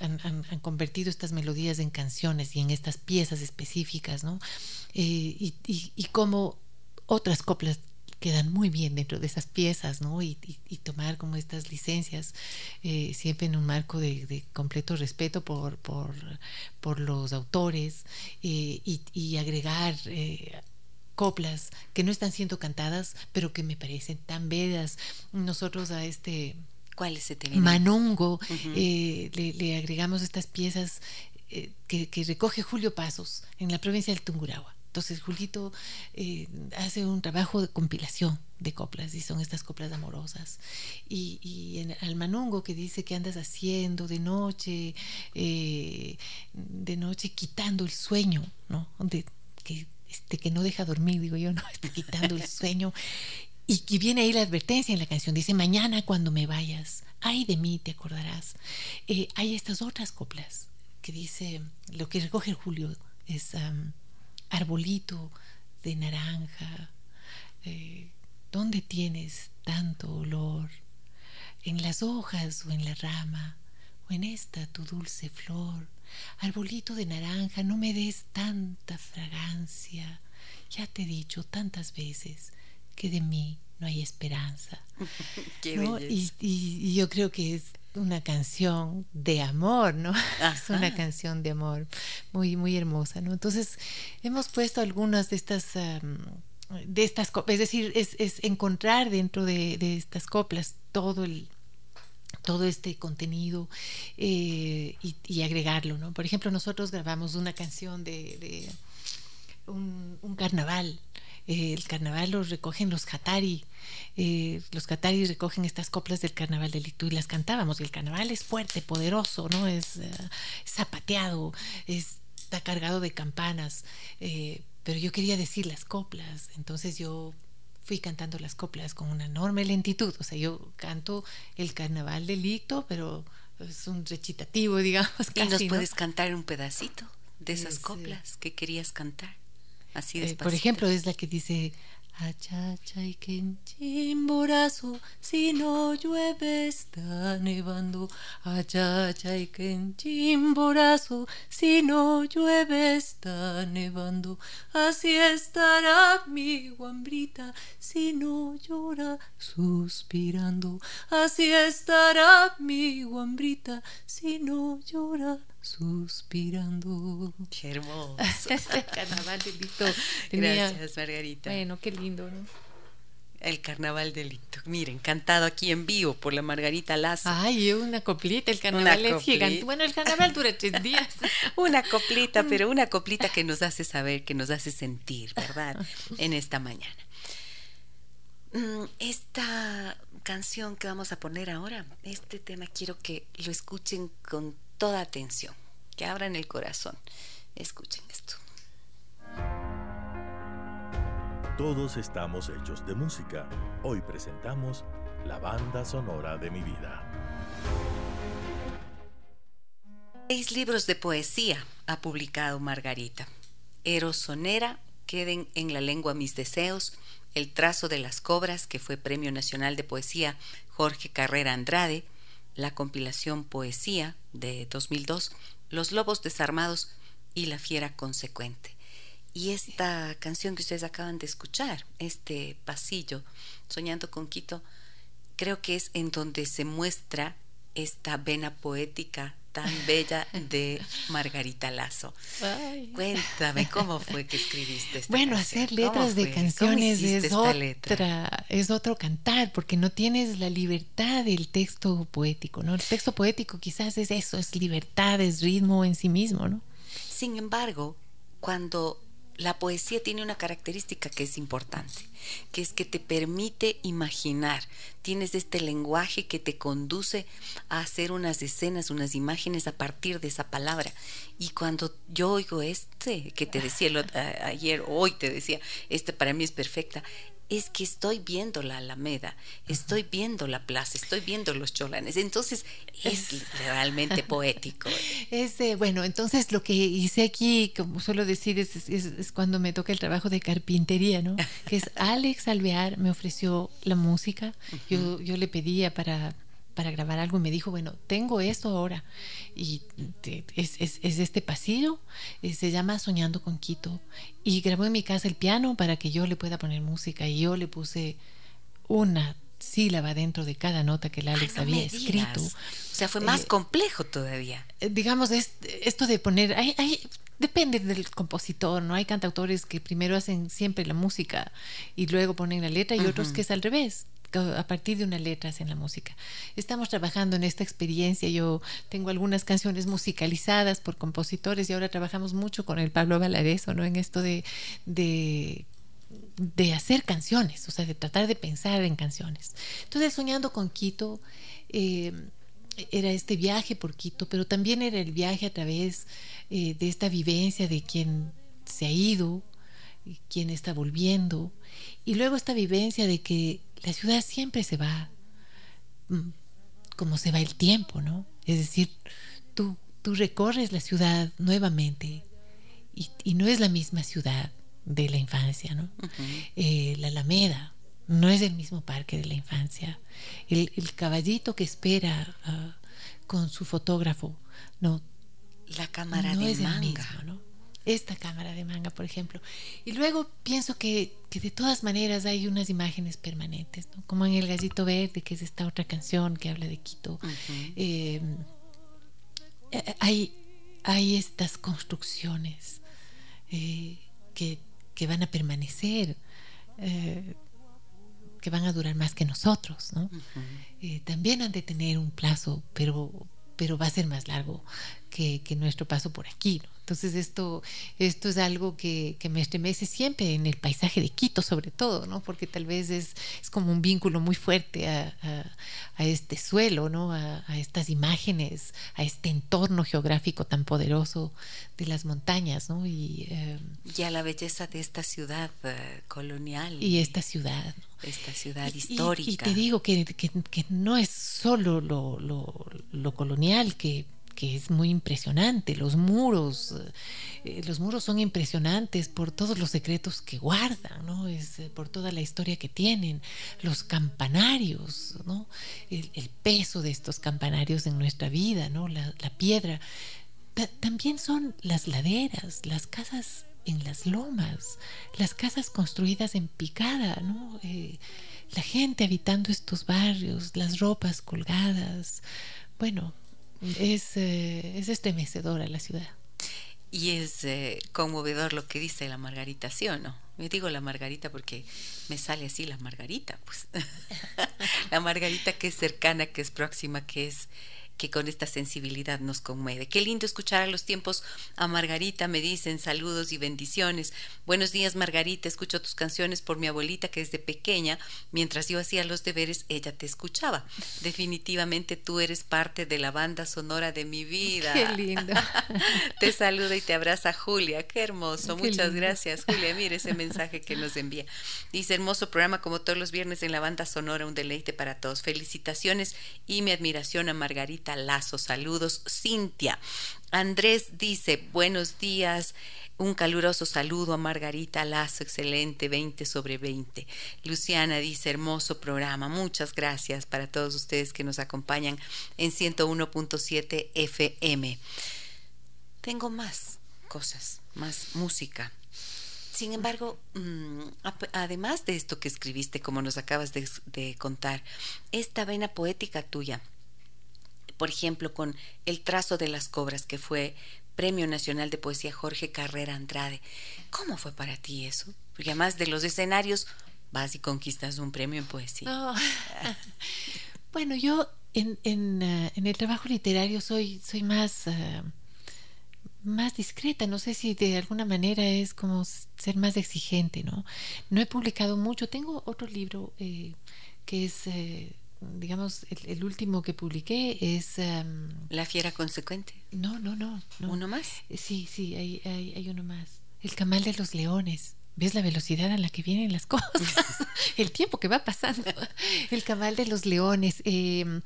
han, convertido estas melodías en canciones y en estas piezas específicas, ¿no? y, y como otras coplas quedan muy bien dentro de esas piezas, ¿no? Y, tomar como estas licencias, eh, siempre en un marco de, completo respeto por, por, los autores eh, y, agregar eh, coplas que no están siendo cantadas, pero que me parecen tan bellas. Nosotros a este... ¿Cuál es Manongo, le, agregamos estas piezas que, que recoge Julio Pasos en la provincia del Tungurahua. Entonces Julito eh, hace un trabajo de compilación de coplas y son estas coplas amorosas. Y, en el manungo que dice que andas haciendo de noche, eh, de noche quitando el sueño, ¿no? Que, este, que no deja dormir, digo yo, no, está quitando el sueño. Y, y, viene ahí la advertencia en la canción, dice, mañana cuando me vayas, ay de mí te acordarás. Eh, hay estas otras coplas que dice, lo que recoge Julio es arbolito de naranja, eh, ¿dónde tienes tanto olor? ¿En las hojas o en la rama? ¿O en esta tu dulce flor? Arbolito de naranja, no me des tanta fragancia. Ya te he dicho tantas veces que de mí no hay esperanza. y, yo creo que es una canción de amor, ¿no? Es una canción de amor muy, muy hermosa, ¿no? Entonces, hemos puesto algunas de estas, de estas es decir, es, encontrar dentro de, estas coplas todo el todo este contenido eh, y, agregarlo, ¿no? Por ejemplo, nosotros grabamos una canción de, un, un carnaval el carnaval lo recogen los Hatari, eh, los Hatari recogen estas coplas del carnaval del Itu y las cantábamos. Y el carnaval es fuerte, poderoso, ¿no? Es eh, zapateado, está cargado de campanas. Eh, pero yo quería decir las coplas, entonces yo fui cantando las coplas con una enorme lentitud. O sea, yo canto el carnaval del Ito, pero es un recitativo, digamos. ¿Y nos puedes cantar un pedacito de esas coplas que querías cantar? Así eh, por ejemplo, es la que dice Achachay que chimborazo, si no llueve está nevando. Achachay que chimborazo, si no llueve está nevando. Así estará mi guambrita, si no llora suspirando. Así estará mi guambrita, si no llora suspirando. Qué hermoso. este carnaval delito. Gracias, Margarita. Bueno, qué lindo, ¿no? El carnaval delito. Miren, cantado aquí en vivo por la Margarita Lazo. Ay, una coplita, el carnaval es gigante. Bueno, el carnaval dura tres días. una coplita, pero una coplita que nos hace saber, que nos hace sentir, ¿verdad? En esta mañana. Mm, esta canción que vamos a poner ahora, este tema quiero que lo escuchen con toda atención, que abran el corazón. Escuchen esto. Todos estamos hechos de música. Hoy presentamos la banda sonora de mi vida. Seis libros de poesía ha publicado Margarita. Erosonera, Queden en la lengua mis deseos, El trazo de las cobras, que fue Premio Nacional de Poesía Jorge Carrera Andrade, la compilación Poesía de 2002, Los Lobos Desarmados y La Fiera Consecuente. Y esta canción que ustedes acaban de escuchar, este pasillo, Soñando con Quito, creo que es en donde se muestra esta vena poética tan bella de Margarita Lazo. Cuéntame cómo fue que escribiste esta Bueno, hacer letras de canciones es otra, es otro cantar, porque no tienes la libertad del texto poético, ¿no? El texto poético quizás es eso, es libertad, es ritmo en sí mismo, ¿no? Sin embargo, cuando la poesía tiene una característica que es importante, que es que te permite imaginar. Tienes este lenguaje que te conduce a hacer unas escenas, unas imágenes a partir de esa palabra. Y cuando yo oigo este, que te decía ayer, hoy te decía, este para mí es perfecta, es que estoy viendo la Alameda, estoy viendo la plaza, estoy viendo los cholanes. Entonces es realmente poético. Es, bueno, entonces lo que hice aquí, como suelo decir, es, es, cuando me toca el trabajo de carpintería, ¿no? Que es Alex Alvear me ofreció la música, yo, yo le pedía para para grabar algo y me dijo, bueno, tengo esto ahora. Y es, es, este pasillo, eh, se llama Soñando con Quito. Y grabó en mi casa el piano para que yo le pueda poner música. Y yo le puse una sílaba dentro de cada nota que el Alex había escrito. O sea, fue más eh, complejo todavía. Eh, digamos, es, esto de poner, hay, hay, depende del compositor, ¿no? Hay cantautores que primero hacen siempre la música y luego ponen la letra y otros que es al revés a partir de una letra en la música. Estamos trabajando en esta experiencia. Yo tengo algunas canciones musicalizadas por compositores y ahora trabajamos mucho con el Pablo Valareso, ¿no? En esto de, de de hacer canciones, o sea, de tratar de pensar en canciones. Entonces, soñando con Quito, eh, era este viaje por Quito, pero también era el viaje a través eh, de esta vivencia de quien se ha ido, quien está volviendo, y luego esta vivencia de que la ciudad siempre se va mm, como se va el tiempo, ¿no? Es decir, tú, tú recorres la ciudad nuevamente y, no es la misma ciudad de la infancia, ¿no? Eh, la Alameda no es el mismo parque de la infancia. El, caballito que espera ah, con su fotógrafo, no. La cámara de es manga. El mismo, ¿no? Esta cámara de manga, por ejemplo. Y luego pienso que, de todas maneras hay unas imágenes permanentes, ¿no? como en El Gallito Verde, que es esta otra canción que habla de Quito. Eh, eh, hay, hay estas construcciones eh, que, van a permanecer. que van a durar más que nosotros, ¿no? también han de tener un plazo, pero, pero va a ser más largo que, que nuestro paso por aquí, ¿no? Entonces esto, esto es algo que, me estremece siempre en el paisaje de Quito sobre todo, ¿no? Porque tal vez es, es como un vínculo muy fuerte a, este suelo, ¿no? A, estas imágenes, a este entorno geográfico tan poderoso de las montañas, ¿no? Y, eh, a la belleza de esta ciudad eh, colonial. Y esta ciudad, Esta ciudad histórica. Y, te digo que, que, no es solo lo, lo, lo colonial que que es muy impresionante. Los muros, eh, los muros son impresionantes por todos los secretos que guardan, ¿no? Es, eh, por toda la historia que tienen. Los campanarios, ¿no? El, peso de estos campanarios en nuestra vida, ¿no? La, piedra. también son las laderas, las casas en las lomas, las casas construidas en picada, ¿no? Eh, la gente habitando estos barrios, las ropas colgadas. Bueno, es, eh, es estremecedora la ciudad. Y es eh, conmovedor lo que dice la Margarita, ¿sí o no? Me digo la Margarita porque me sale así la Margarita, pues. la Margarita que es cercana, que es próxima, que es que con esta sensibilidad nos conmueve. Qué lindo escuchar a los tiempos a Margarita, me dicen saludos y bendiciones. Buenos días Margarita, escucho tus canciones por mi abuelita que desde pequeña, mientras yo hacía los deberes, ella te escuchaba. Definitivamente tú eres parte de la banda sonora de mi vida. Qué lindo. te saluda y te abraza Julia, qué hermoso. Muchas gracias Julia, mire ese mensaje que nos envía. Dice, hermoso programa como todos los viernes en la banda sonora, un deleite para todos. Felicitaciones y mi admiración a Margarita Lazo. Saludos, Cintia. Andrés dice, buenos días. Un caluroso saludo a Margarita Lazo, excelente, 20 sobre 20. Luciana dice, hermoso programa, muchas gracias para todos ustedes que nos acompañan en 101.7 FM. Tengo más cosas, más música. Sin embargo, mm, además de esto que escribiste, como nos acabas de contar, esta vena poética tuya por ejemplo, con El trazo de las cobras, que fue Premio Nacional de Poesía Jorge Carrera Andrade. ¿Cómo fue para ti eso? Porque además de los escenarios, vas y conquistas un premio en poesía. bueno, yo en, en, eh, en, el trabajo literario soy, soy más, uh, más discreta. No sé si de alguna manera es como ser más exigente, ¿no? No he publicado mucho. Tengo otro libro eh, que es... digamos, el, último que publiqué es... Um, La fiera consecuente. No, no, no, ¿Uno más? Sí, sí, hay, hay, hay, uno más. El camal de los leones. ¿Ves la velocidad a la que vienen las cosas? el tiempo que va pasando. El camal de los leones. Em,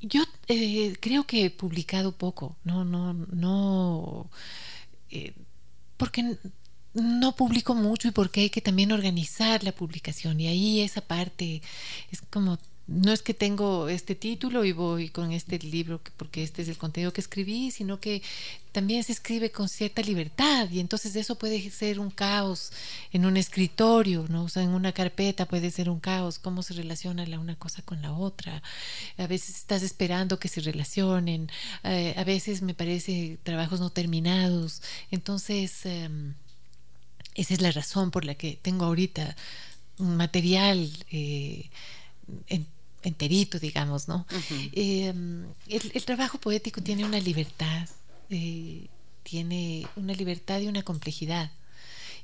yo eh, creo que he publicado poco. No, no, no. Eh, porque no publico mucho y porque hay que también organizar la publicación. Y ahí esa parte es como no es que tengo este título y voy con este libro porque este es el contenido que escribí, sino que también se escribe con cierta libertad y entonces eso puede ser un caos en un escritorio, ¿no? O sea, en una carpeta puede ser un caos, cómo se relaciona la una cosa con la otra. A veces estás esperando que se relacionen, eh, a veces me parece trabajos no terminados. Entonces, em, esa es la razón por la que tengo ahorita un material eh, en, enterito, digamos, ¿no? Em, el, trabajo poético tiene una libertad, eh, tiene una libertad y una complejidad.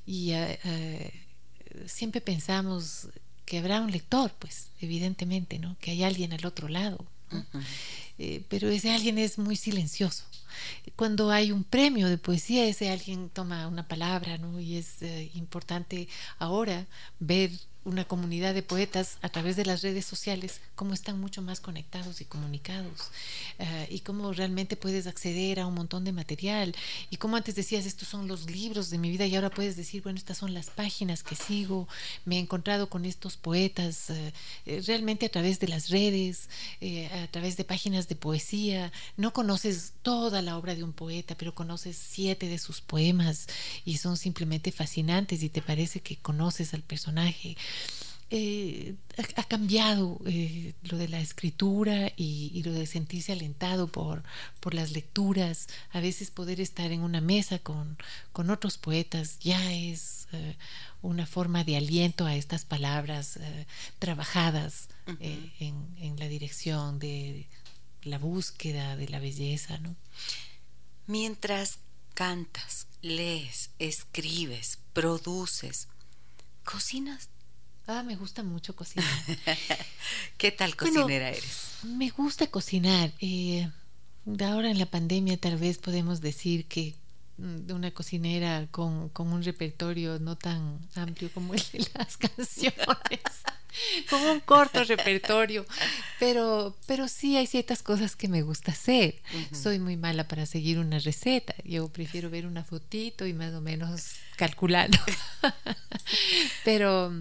Y eh, eh, siempre pensamos que habrá un lector, pues, evidentemente, ¿no? Que hay alguien al otro lado. pero ese alguien es muy silencioso. Cuando hay un premio de poesía, ese alguien toma una palabra, ¿no? Y es importante ahora ver una comunidad de poetas a través de las redes sociales, cómo están mucho más conectados y comunicados, eh, y cómo realmente puedes acceder a un montón de material, y como antes decías, estos son los libros de mi vida, y ahora puedes decir, bueno, estas son las páginas que sigo, me he encontrado con estos poetas eh, eh, realmente a través de las redes, a través de páginas de poesía, no conoces toda la obra de un poeta, pero conoces siete de sus poemas, y son simplemente fascinantes, y te parece que conoces al personaje. Eh, ha, cambiado eh, lo de la escritura y, lo de sentirse alentado por, por las lecturas. A veces poder estar en una mesa con, con otros poetas ya es eh, una forma de aliento a estas palabras trabajadas en, en, la dirección de la búsqueda de la belleza. ¿no? Mientras cantas, lees, escribes, produces, cocinas Ah, me gusta mucho cocinar. ¿Qué tal cocinera eres? Me gusta cocinar. Eh, ahora en la pandemia tal vez podemos decir que de una cocinera con, con, un repertorio no tan amplio como el de las canciones, con un corto repertorio, pero, pero sí hay ciertas cosas que me gusta hacer. Soy muy mala para seguir una receta, yo prefiero ver una fotito y más o menos calculando, pero,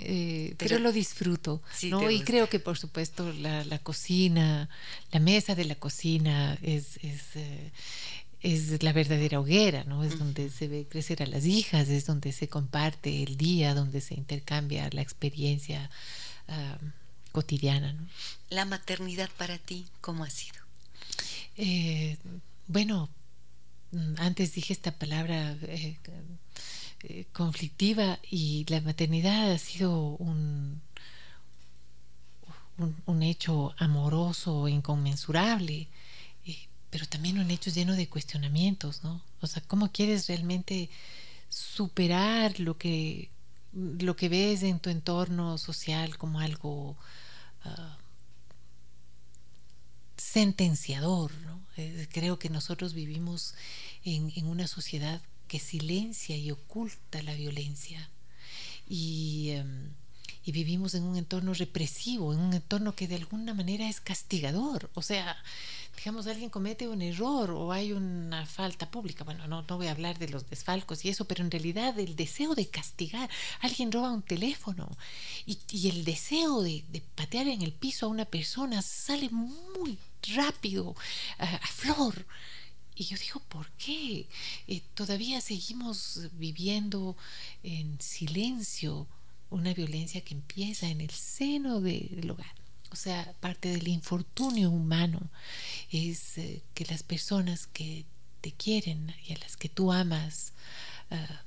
eh, pero, lo disfruto, ¿no? Y creo que por supuesto la, la, cocina, la mesa de la cocina es... es eh, es la verdadera hoguera, ¿no? Es donde se ve crecer a las hijas, es donde se comparte el día, donde se intercambia la experiencia ah, cotidiana, ¿no? La maternidad para ti, ¿cómo ha sido? Eh, bueno, antes dije esta palabra eh, eh, conflictiva y la maternidad ha sido un, un, un hecho amoroso, inconmensurable pero también un hecho lleno de cuestionamientos, ¿no? O sea, ¿cómo quieres realmente superar lo que, lo que ves en tu entorno social como algo ah, sentenciador, ¿no? Eh, creo que nosotros vivimos en, en una sociedad que silencia y oculta la violencia. Y, em, y vivimos en un entorno represivo, en un entorno que de alguna manera es castigador. O sea, digamos, alguien comete un error o hay una falta pública, bueno, no, no voy a hablar de los desfalcos y eso, pero en realidad el deseo de castigar, alguien roba un teléfono y, el deseo de, patear en el piso a una persona sale muy rápido, a, flor. Y yo digo, ¿por qué? Eh, todavía seguimos viviendo en silencio una violencia que empieza en el seno del hogar. O sea, parte del infortunio humano es eh, que las personas que te quieren y a las que tú amas ah,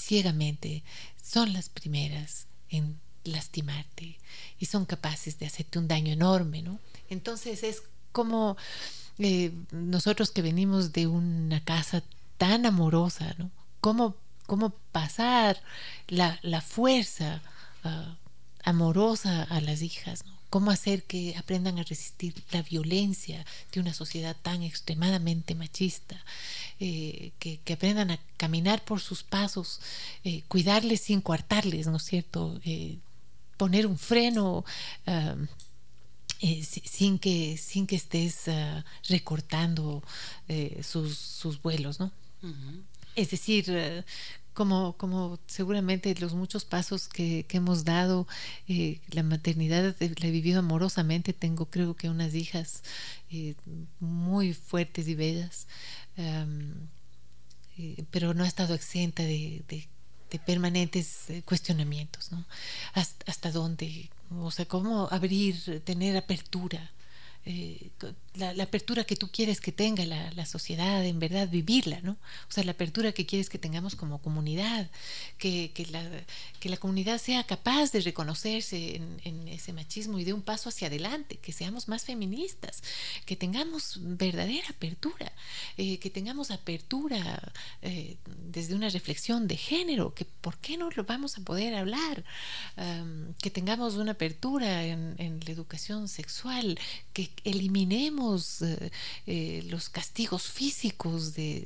ciegamente son las primeras en lastimarte y son capaces de hacerte un daño enorme, ¿no? Entonces es como eh, nosotros que venimos de una casa tan amorosa, ¿no? ¿Cómo, cómo pasar la, la fuerza ah, amorosa a las hijas, ¿no? Cómo hacer que aprendan a resistir la violencia de una sociedad tan extremadamente machista, eh, que, aprendan a caminar por sus pasos, eh, cuidarles sin coartarles, ¿no es cierto? Eh, poner un freno. sin que sin que estés ah, recortando sus, sus vuelos, ¿no? Es decir, como, como seguramente los muchos pasos que, hemos dado, eh, la maternidad la he vivido amorosamente, tengo creo que unas hijas eh, muy fuertes y bellas, eh, pero no ha estado exenta de, permanentes cuestionamientos, ¿no? Hasta, hasta dónde, o sea, cómo abrir, tener apertura la, apertura que tú quieres que tenga la, sociedad, en verdad vivirla, ¿no? O sea, la apertura que quieres que tengamos como comunidad, que, que, la, que la comunidad sea capaz de reconocerse en, ese machismo y de un paso hacia adelante, que seamos más feministas, que tengamos verdadera apertura, eh, que tengamos apertura eh, desde una reflexión de género, que por qué no lo vamos a poder hablar, que tengamos una apertura en la educación sexual, que eliminemos eh, eh, los castigos físicos de,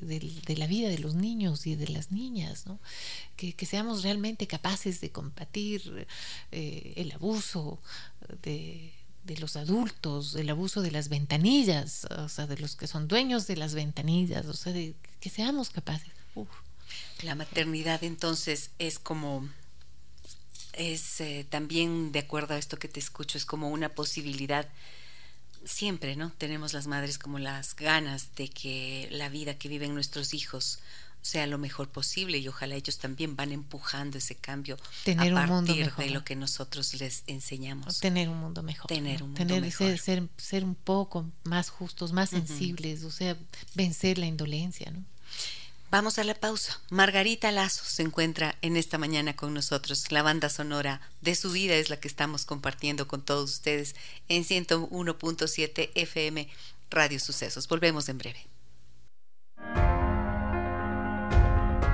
la vida de los niños y de las niñas, que, seamos realmente capaces de combatir eh, el abuso de, los adultos, el abuso de las ventanillas, o sea, de los que son dueños de las ventanillas, o sea, de que seamos capaces. La maternidad entonces es como es también de acuerdo a esto que te escucho, es como una posibilidad siempre, ¿no? Tenemos las madres como las ganas de que la vida que viven nuestros hijos sea lo mejor posible y ojalá ellos también van empujando ese cambio tener a partir de lo que nosotros les enseñamos. Tener un mundo mejor. Tener un mundo mejor. Ser, ser, un poco más justos, más sensibles, o sea, vencer la indolencia, ¿no? Vamos a la pausa. Margarita Lazo se encuentra en esta mañana con nosotros. La banda sonora de su vida es la que estamos compartiendo con todos ustedes en 101.7 FM Radio Sucesos. Volvemos en breve.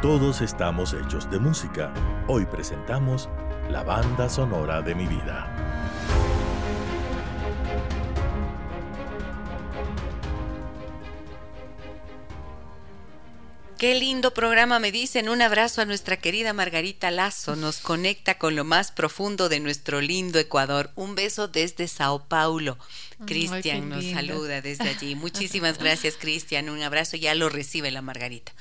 Todos estamos hechos de música. Hoy presentamos la banda sonora de mi vida. Qué lindo programa me dicen. Un abrazo a nuestra querida Margarita Lazo. Nos conecta con lo más profundo de nuestro lindo Ecuador. Un beso desde Sao Paulo. Cristian nos saluda desde allí. Muchísimas gracias, Cristian. Un abrazo. Ya lo recibe la Margarita.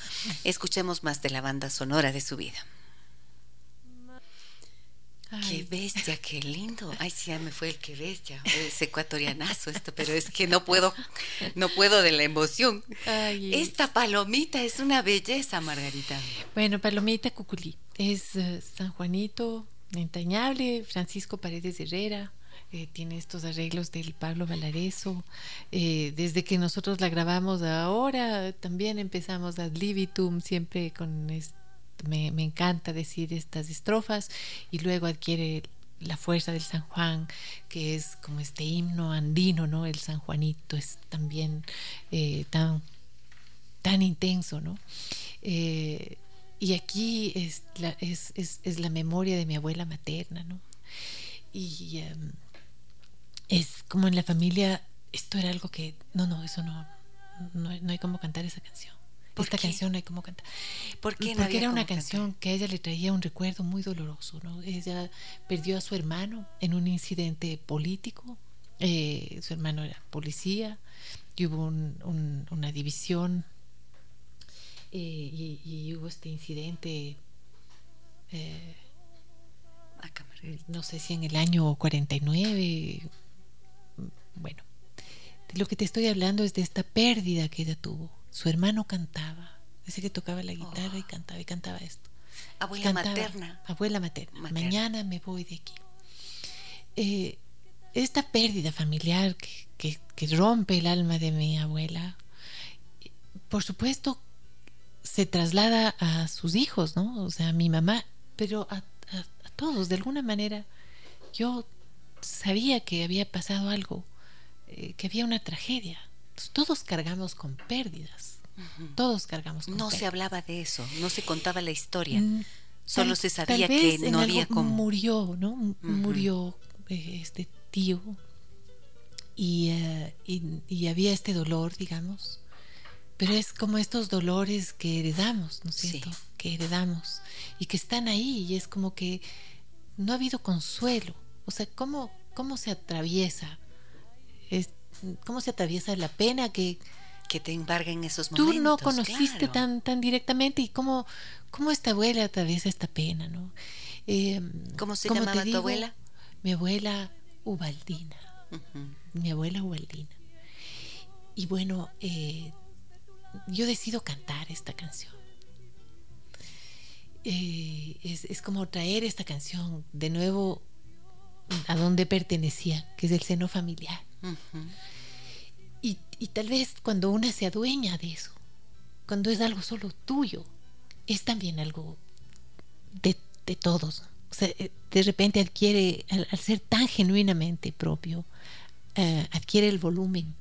Escuchemos más de la banda sonora de su vida. Qué bestia, qué lindo. Ay, sí, ya me fue el qué bestia. Es ecuatorianazo esto, pero es que no puedo, no puedo de la emoción. Esta palomita es una belleza, Margarita. Bueno, palomita cuculí. Es eh, San Juanito, entrañable, Francisco Paredes Herrera. Eh, tiene estos arreglos del Pablo Valareso. Eh, desde que nosotros la grabamos ahora, también empezamos ad libitum, siempre con este me, encanta decir estas estrofas y luego adquiere la fuerza del San Juan, que es como este himno andino, ¿no? El San Juanito es también eh, tan, tan intenso, ¿no? Eh, y aquí es la, es, es, la memoria de mi abuela materna, ¿no? Y em, es como en la familia, esto era algo que, no, no, eso no, no hay como cantar esa canción esta canción hay como cantar. Porque era una canción que a ella le traía un recuerdo muy doloroso. ¿no? Ella perdió a su hermano en un incidente político. Eh, su hermano era policía y hubo una división eh, y, hubo este incidente. Eh, no sé si en el año 49. Bueno, de lo que te estoy hablando es de esta pérdida que ella tuvo su hermano cantaba, ese que tocaba la guitarra y oh. cantaba y cantaba esto. Abuela materna. Abuela materna. Mañana me voy de aquí. Eh, esta pérdida familiar que, rompe el alma de mi abuela, por supuesto, se traslada a sus hijos, ¿no? O sea, a mi mamá, pero a, todos, de alguna manera, yo sabía que había pasado algo, eh, que había una tragedia. Todos cargamos con pérdidas. Todos cargamos con No se hablaba de eso, no se contaba la historia. Mm, Solo se sabía que no había como. Murió, ¿no? Murió eh, este tío. Eh, y, y, había este dolor, digamos. Pero es como estos dolores que heredamos, ¿no es cierto? Que heredamos y que están ahí y es como que no ha habido consuelo. O sea, ¿cómo, cómo se atraviesa? Es, ¿Cómo se atraviesa la pena que, que te embarga en esos momentos. Tú no conociste tan, tan directamente y cómo, cómo esta abuela atraviesa esta pena, ¿no? Eh, ¿Cómo se llamaba tu abuela? Mi abuela Ubaldina. Mi abuela Ubaldina. Y bueno, eh, yo decido cantar esta canción. Eh, es, es, como traer esta canción de nuevo a donde pertenecía, que es el seno familiar. Y, tal vez cuando una se adueña de eso, cuando es algo solo tuyo, es también algo de, todos. O sea, eh, de repente adquiere, al, ser tan genuinamente propio, eh, adquiere el volumen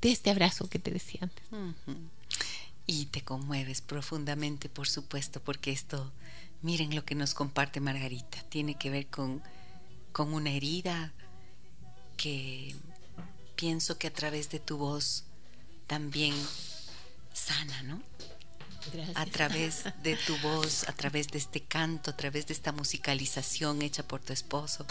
de este abrazo que te decía antes. Y te conmueves profundamente, por supuesto, porque esto, miren lo que nos comparte Margarita, tiene que ver con, con una herida que pienso que a través de tu voz también sana, ¿no? Gracias. A través de tu voz, a través de este canto, a través de esta musicalización hecha por tu esposo.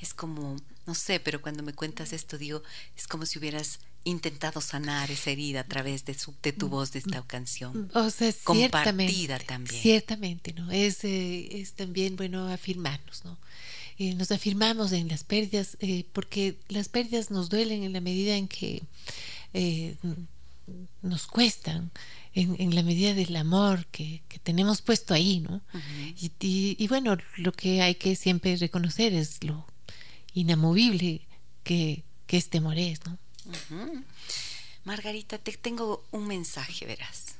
Es como, no sé, pero cuando me cuentas esto, digo, es como si hubieras intentado sanar esa herida a través de, de tu voz de esta canción. O sea, compartida también. Ciertamente, ¿no? Es, eh, es también bueno afirmarnos, ¿no? Eh, nos afirmamos en las pérdidas, eh, porque las pérdidas nos duelen en la medida en que eh, nos cuestan, en, la medida del amor que, tenemos puesto ahí, ¿no? y, bueno, lo que hay que siempre reconocer es lo inamovible que, que este amor es, ¿no? Margarita, te tengo un mensaje, verás.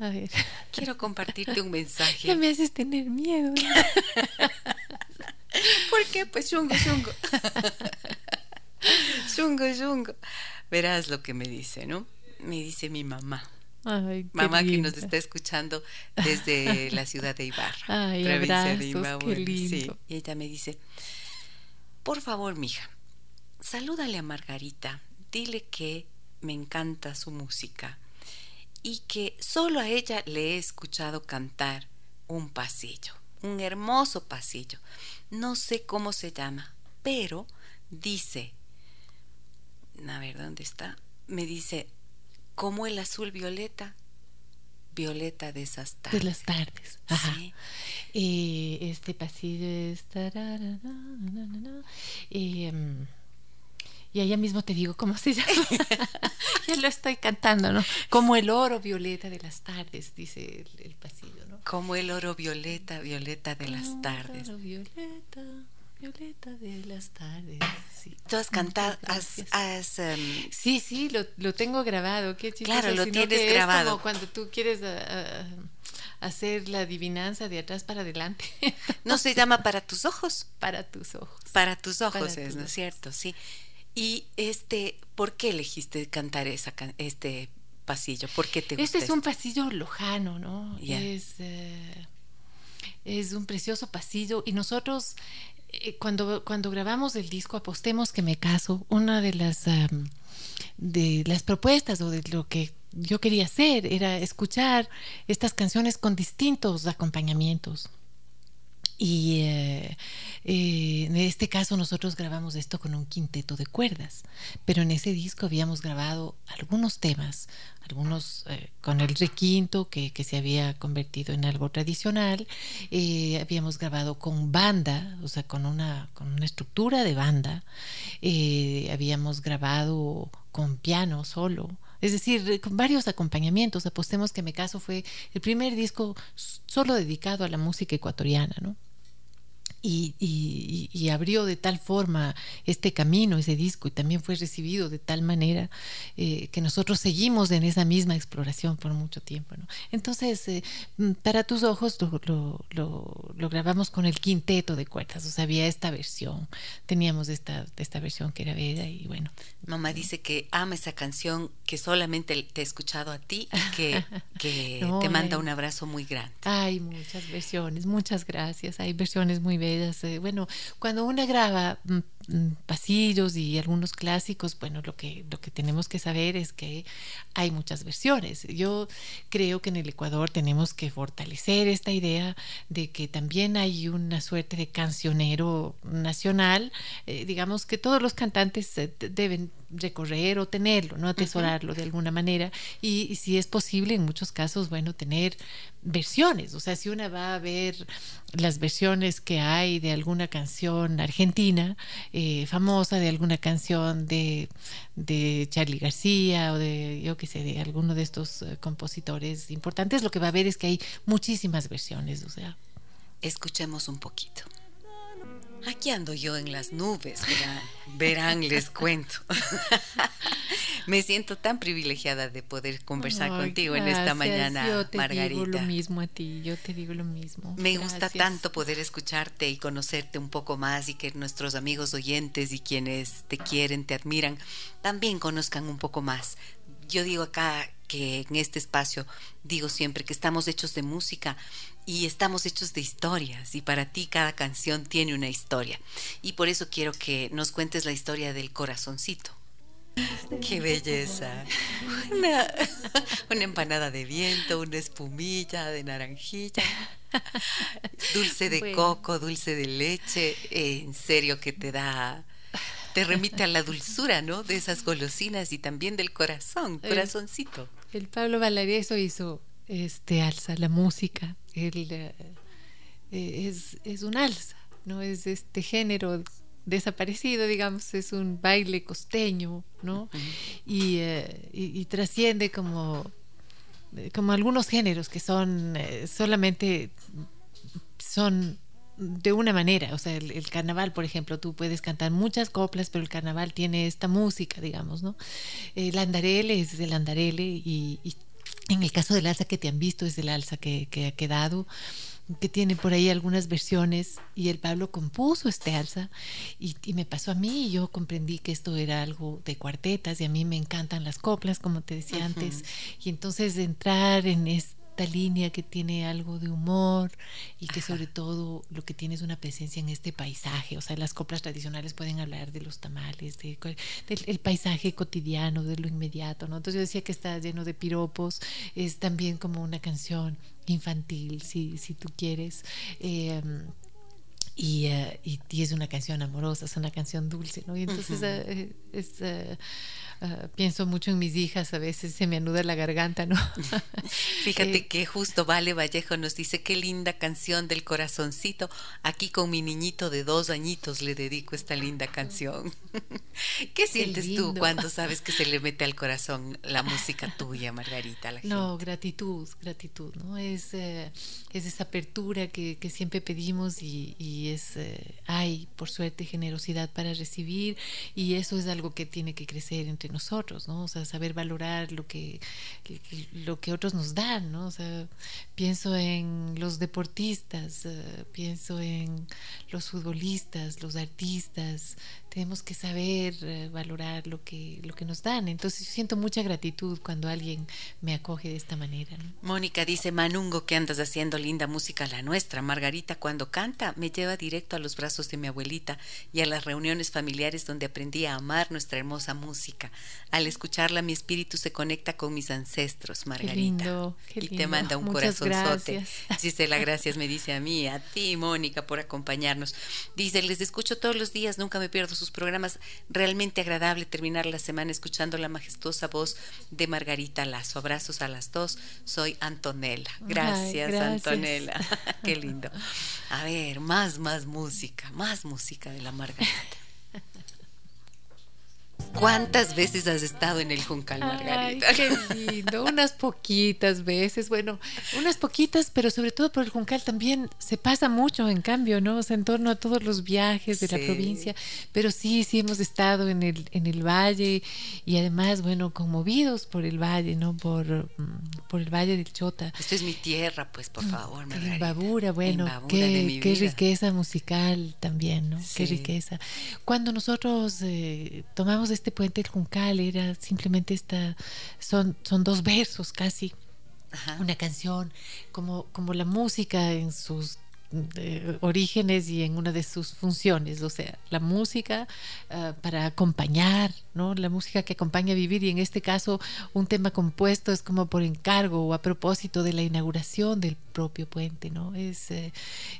A ver. Quiero compartirte un mensaje. Ya me haces tener miedo. ¿Por qué? Pues chungo, chungo. chungo, chungo. Verás lo que me dice, ¿no? Me dice mi mamá. mamá que nos está escuchando desde la ciudad de Ibarra, Ay, provincia de Ibarra. Sí. Y ella me dice, por favor, mija, salúdale a Margarita, dile que me encanta su música y que solo a ella le he escuchado cantar un pasillo, un hermoso pasillo no sé cómo se llama, pero dice, a ver, ¿dónde está? Me dice, como el azul violeta, violeta de esas tardes. De las tardes. Ajá. Eh, este pasillo es... Eh, y allá mismo te digo cómo se llama. ya lo estoy cantando, ¿no? Como el oro violeta de las tardes, dice el, pasillo, ¿no? Como el oro violeta, violeta de las tardes. oro violeta, violeta de las tardes. Sí. ¿Tú has cantado? Has, em, Sí, sí, lo, lo, tengo grabado. Qué claro, lo tienes grabado. como cuando tú quieres... Ah, ah, hacer la adivinanza de atrás para adelante. ¿No se llama para tus ojos? Para tus ojos. Para tus ojos es, ¿no es cierto? Sí. Y este, ¿por qué elegiste cantar esa, este pasillo? ¿Por qué te gusta? Este es un pasillo lojano, ¿no? Es, eh, es un precioso pasillo y nosotros eh, cuando, cuando grabamos el disco Apostemos que me caso, una de las, de las propuestas o de lo que yo quería hacer era escuchar estas canciones con distintos acompañamientos. Y eh, eh, en este caso nosotros grabamos esto con un quinteto de cuerdas, pero en ese disco habíamos grabado algunos temas, algunos eh, con el requinto que, que, se había convertido en algo tradicional, habíamos grabado con banda, o sea, con una, con una estructura de banda, habíamos grabado con piano solo, es decir, con varios acompañamientos. Apostemos que Me Caso fue el primer disco solo dedicado a la música ecuatoriana, ¿no? Y, abrió de tal forma este camino, ese disco, y también fue recibido de tal manera eh, que nosotros seguimos en esa misma exploración por mucho tiempo. ¿no? Entonces, eh, mm, para tus ojos lo, lo, grabamos con el quinteto de cuerdas, o sea, había esta versión, teníamos esta, esta versión que era bella y bueno. Mamá dice que ama esa canción, que solamente te he escuchado a ti y que, que te manda un abrazo muy grande. Hay muchas versiones, muchas gracias, hay versiones muy bellas bueno, cuando uno graba mm, pasillos y algunos clásicos, bueno, lo que, lo que tenemos que saber es que hay muchas versiones. Yo creo que en el Ecuador tenemos que fortalecer esta idea de que también hay una suerte de cancionero nacional, eh, digamos que todos los cantantes deben recorrer o tenerlo, no atesorarlo de alguna manera y, si es posible en muchos casos, bueno, tener versiones, o sea, si una va a ver las versiones que hay de alguna canción argentina eh, famosa, de alguna canción de, de Charlie García o de, yo qué sé, de alguno de estos eh, compositores importantes, lo que va a ver es que hay muchísimas versiones, o sea. Escuchemos un poquito. Aquí ando yo en las nubes, verán, les cuento. Me siento tan privilegiada de poder conversar contigo en esta mañana, yo te Margarita. Digo lo mismo a ti, yo te digo lo mismo. Me gusta tanto poder escucharte y conocerte un poco más y que nuestros amigos oyentes y quienes te quieren, te admiran, también conozcan un poco más. Yo digo acá que en este espacio digo siempre que estamos hechos de música y estamos hechos de historias y para ti cada canción tiene una historia. Y por eso quiero que nos cuentes la historia del corazoncito. ¡Qué belleza! Una, empanada de viento, una espumilla de naranjilla, dulce de coco, dulce de leche, en serio que te da, te remite a la dulzura, ¿no? De esas golosinas y también del corazón, corazoncito. El, Pablo Valareso hizo este alza, la música, eh, es, es un alza, no es este género desaparecido, digamos, es un baile costeño, ¿no? Eh, y, trasciende como, como algunos géneros que son eh, solamente son de una manera, o sea, el, carnaval, por ejemplo, tú puedes cantar muchas coplas, pero el carnaval tiene esta música, digamos, ¿no? El andarele es el andarele y, y en el caso del alza que te han visto es el alza que, que ha quedado que tiene por ahí algunas versiones y el Pablo compuso este alza y, me pasó a mí y yo comprendí que esto era algo de cuartetas y a mí me encantan las coplas como te decía antes y entonces entrar en este línea que tiene algo de humor y que sobre todo lo que tiene es una presencia en este paisaje. O sea, las coplas tradicionales pueden hablar de los tamales, de, del paisaje cotidiano, de lo inmediato, ¿no? Entonces yo decía que está lleno de piropos, es también como una canción infantil, si, si tú quieres. Eh, y, eh, y, es una canción amorosa, es una canción dulce, ¿no? Y entonces eh, es, Ah, pienso mucho en mis hijas, a veces se me anuda la garganta, ¿no? Fíjate eh, que justo Vale Vallejo nos dice qué linda canción del corazoncito. Aquí con mi niñito de dos añitos le dedico esta linda canción. ¿Qué sientes tú cuando sabes que se le mete al corazón la música tuya, Margarita? La no, gratitud, gratitud, ¿no? Es, eh, es esa apertura que, que siempre pedimos y, y es, eh, hay, por suerte, generosidad para recibir y eso es algo que tiene que crecer entre nosotros, ¿no? O sea, saber valorar lo que, lo que otros nos dan, ¿no? O sea, pienso en los deportistas, eh, pienso en los futbolistas, los artistas, tenemos que saber eh, valorar lo que, lo que nos dan. Entonces yo siento mucha gratitud cuando alguien me acoge de esta manera. Mónica dice, Manungo, que andas haciendo linda música la nuestra. Margarita cuando canta me lleva directo a los brazos de mi abuelita y a las reuniones familiares donde aprendí a amar nuestra hermosa música. Al escucharla mi espíritu se conecta con mis ancestros, Margarita. Qué lindo, qué lindo. Y te manda un corazonzote. Gisela, gracias, me dice a mí, a ti, Mónica, por acompañarnos. Dice, les escucho todos los días, nunca me pierdo sus programas. Realmente agradable terminar la semana escuchando la majestuosa voz de Margarita Lazo. Abrazos a las dos. Soy Antonella. Gracias, Antonella. Qué lindo. A ver, más, más música, más música de la Margarita. ¿Cuántas veces has estado en el Juncal, Margarita? Ay, qué lindo, unas poquitas veces, bueno, unas poquitas, pero sobre todo por el Juncal también se pasa mucho, en cambio, ¿no? O sea, en torno a todos los viajes de la provincia, pero sí, sí hemos estado en el, en el valle y además, bueno, conmovidos por el valle, ¿no? Por, mm, por el valle del Chota. Esto es mi tierra, pues, por mm, favor, Margarita. Babura, bueno, qué, qué riqueza musical también, ¿no? Qué riqueza. Cuando nosotros eh, tomamos este puente del Juncal era simplemente esta, son, son dos versos casi, una canción, como, como la música en sus orígenes y en una de sus funciones, o sea, la música ah, para acompañar, ¿no? La música que acompaña a vivir y en este caso un tema compuesto es como por encargo o a propósito de la inauguración del propio puente, ¿no? Es eh,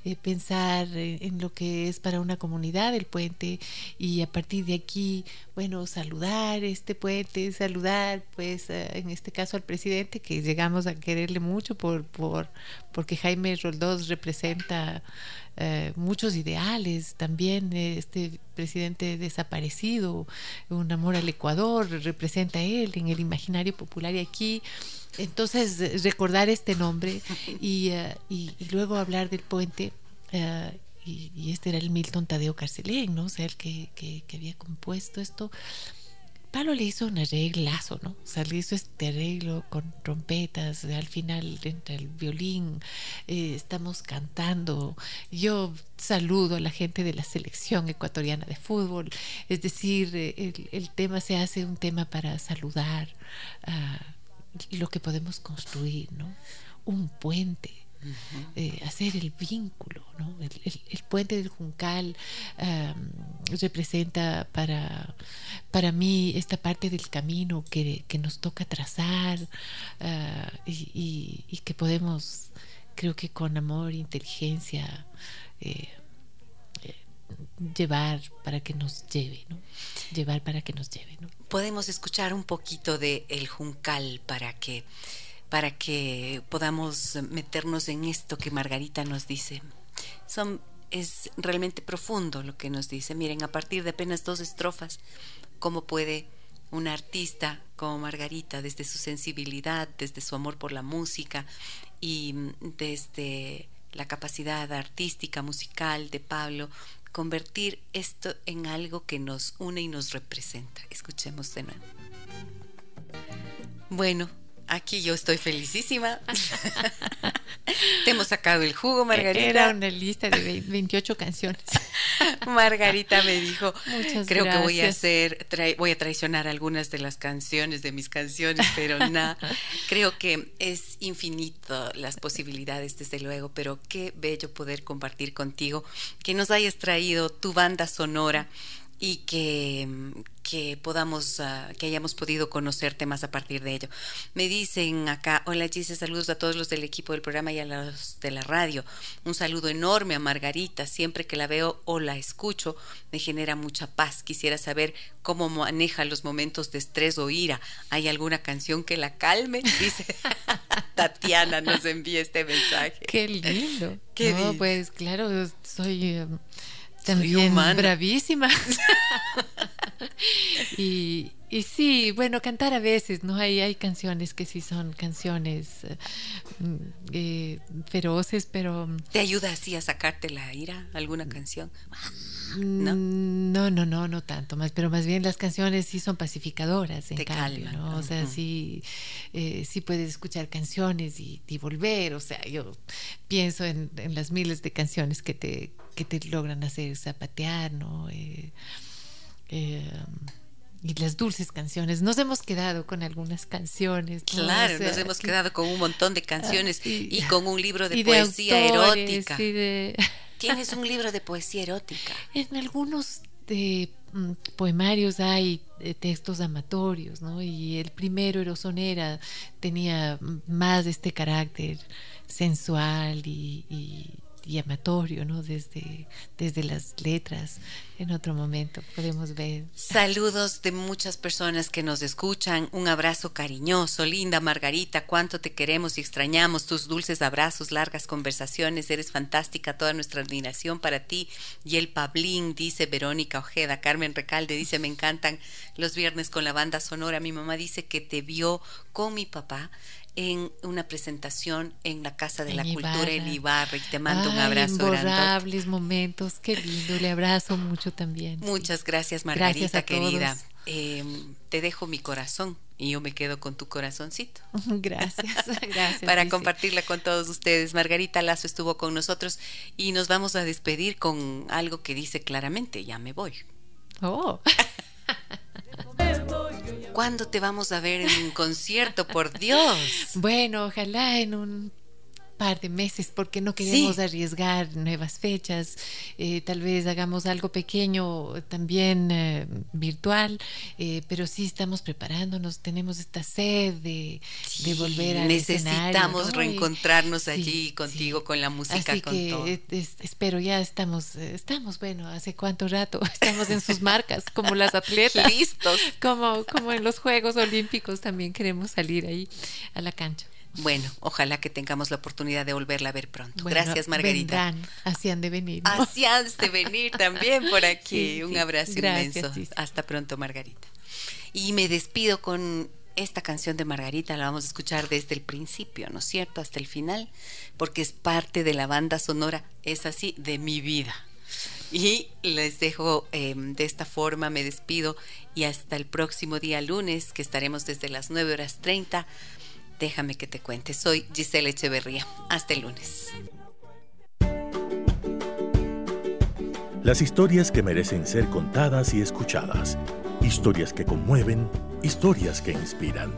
eh, pensar en lo que es para una comunidad el puente y a partir de aquí, bueno, saludar este puente, saludar pues eh, en este caso al presidente que llegamos a quererle mucho por, por porque Jaime Roldós representa muchos ideales, también este presidente desaparecido, un amor al Ecuador, representa él en el imaginario popular y aquí. Entonces, recordar este nombre y, eh, luego hablar del puente. Eh, y, este era el Milton Tadeo Carcelén, ¿no? O sea, el que, que había compuesto esto. Pablo le hizo un arreglazo, ¿no? O sea, le hizo este arreglo con trompetas, al final entra el violín, eh, estamos cantando. Yo saludo a la gente de la selección ecuatoriana de fútbol, es decir, eh, el, tema se hace un tema para saludar a lo que podemos construir, ¿no? Un puente eh, hacer el vínculo. ¿no? El, puente del Juncal representa para, para mí esta parte del camino que, nos toca trazar ah, y, que podemos, creo que con amor, inteligencia, eh, eh, llevar para que nos lleve, ¿no? Llevar para que nos lleve. Podemos escuchar un poquito de El Juncal para que para que podamos meternos en esto que Margarita nos dice. Son, es realmente profundo lo que nos dice. Miren, a partir de apenas dos estrofas, cómo puede una artista como Margarita, desde su sensibilidad, desde su amor por la música y desde la capacidad artística, musical de Pablo, convertir esto en algo que nos une y nos representa. Escuchemos de nuevo. Bueno, Aquí yo estoy felicísima. Te hemos sacado el jugo, Margarita. Era una lista de 28 canciones. Margarita me dijo, creo que voy a hacer, voy a traicionar algunas de las canciones de mis canciones, pero nada. Creo que es infinito las posibilidades, desde luego, pero qué bello poder compartir contigo, que nos hayas traído tu banda sonora y que, que podamos, ah, que hayamos podido conocerte más a partir de ello. Me dicen acá, hola Gise, saludos a todos los del equipo del programa y a los de la radio. Un saludo enorme a Margarita, siempre que la veo o la escucho me genera mucha paz. Quisiera saber cómo maneja los momentos de estrés o ira. ¿Hay alguna canción que la calme? Dice Tatiana, nos envía este mensaje. Qué lindo. Qué no, pues claro, soy... Em, también bravísima. y, y sí, bueno, cantar a veces, ¿no? Hay, hay canciones que sí son canciones eh, eh, feroces, pero... ¿Te ayuda así a sacarte la ira alguna canción? ¿No? no, no, no, no tanto más, pero más bien las canciones sí son pacificadoras, en cambio, ¿no? O sea, sí, eh, sí puedes escuchar canciones y, volver, o sea, yo pienso en, las miles de canciones que te, que te logran hacer zapatear, ¿no? Eh, eh, y las dulces canciones. Nos hemos quedado con algunas canciones. Claro, nos hemos quedado con un montón de canciones ah, y, con un libro de poesía erótica. Tienes un libro de poesía erótica. En algunos de mm, poemarios hay eh, textos amatorios, ¿no? Y el primero, Erosonera, tenía más este carácter sensual y, llamatorio, ¿no? Desde, desde las letras. En otro momento podemos ver. Saludos de muchas personas que nos escuchan. Un abrazo cariñoso, linda Margarita. Cuánto te queremos y extrañamos. Tus dulces abrazos, largas conversaciones. Eres fantástica. Toda nuestra admiración para ti. Y el Pablín, dice Verónica Ojeda. Carmen Recalde dice: Me encantan los viernes con la banda sonora. Mi mamá dice que te vio con mi papá en una presentación en la Casa de la Cultura en Ibarra y te mando un abrazo imborrables momentos, qué lindo, le abrazo mucho también. Muchas gracias Margarita querida. Em, te dejo mi corazón y yo me quedo con tu corazoncito. Gracias, gracias. Para compartirla con todos ustedes. Margarita Lazo estuvo con nosotros y nos vamos a despedir con algo que dice claramente, ya me voy. Oh. ¿Cuándo te vamos a ver en un concierto, por Dios? Bueno, ojalá en un par de meses porque no queremos arriesgar nuevas fechas. Eh, tal vez hagamos algo pequeño también eh, virtual, eh, pero sí estamos preparándonos. Tenemos esta sed de, volver a Necesitamos reencontrarnos allí contigo, con la música, Así que espero, ya estamos, estamos, bueno, hace cuánto rato, estamos en sus marcas, como las atletas. Listos. Como, como en los Juegos Olímpicos también queremos salir ahí a la cancha. Bueno, ojalá que tengamos la oportunidad de volverla a ver pronto. Gracias, Margarita. Vendrán, así han de venir. Así han de venir también por aquí. Un abrazo inmenso. Hasta pronto, Margarita. Y me despido con esta canción de Margarita, la vamos a escuchar desde el principio, ¿no es cierto? Hasta el final, porque es parte de la banda sonora, es así, de mi vida. Y les dejo em, de esta forma, me despido y hasta el próximo día lunes, que estaremos desde las 9 horas 30 Déjame que te cuente. Soy Gisela Echeverría. Hasta el lunes. Las historias que merecen ser contadas y escuchadas. Historias que conmueven, historias que inspiran.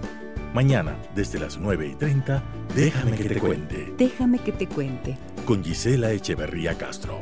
Mañana, desde las 9 y 30, déjame que te cuente. Déjame que te cuente. Con Gisela Echeverría Castro.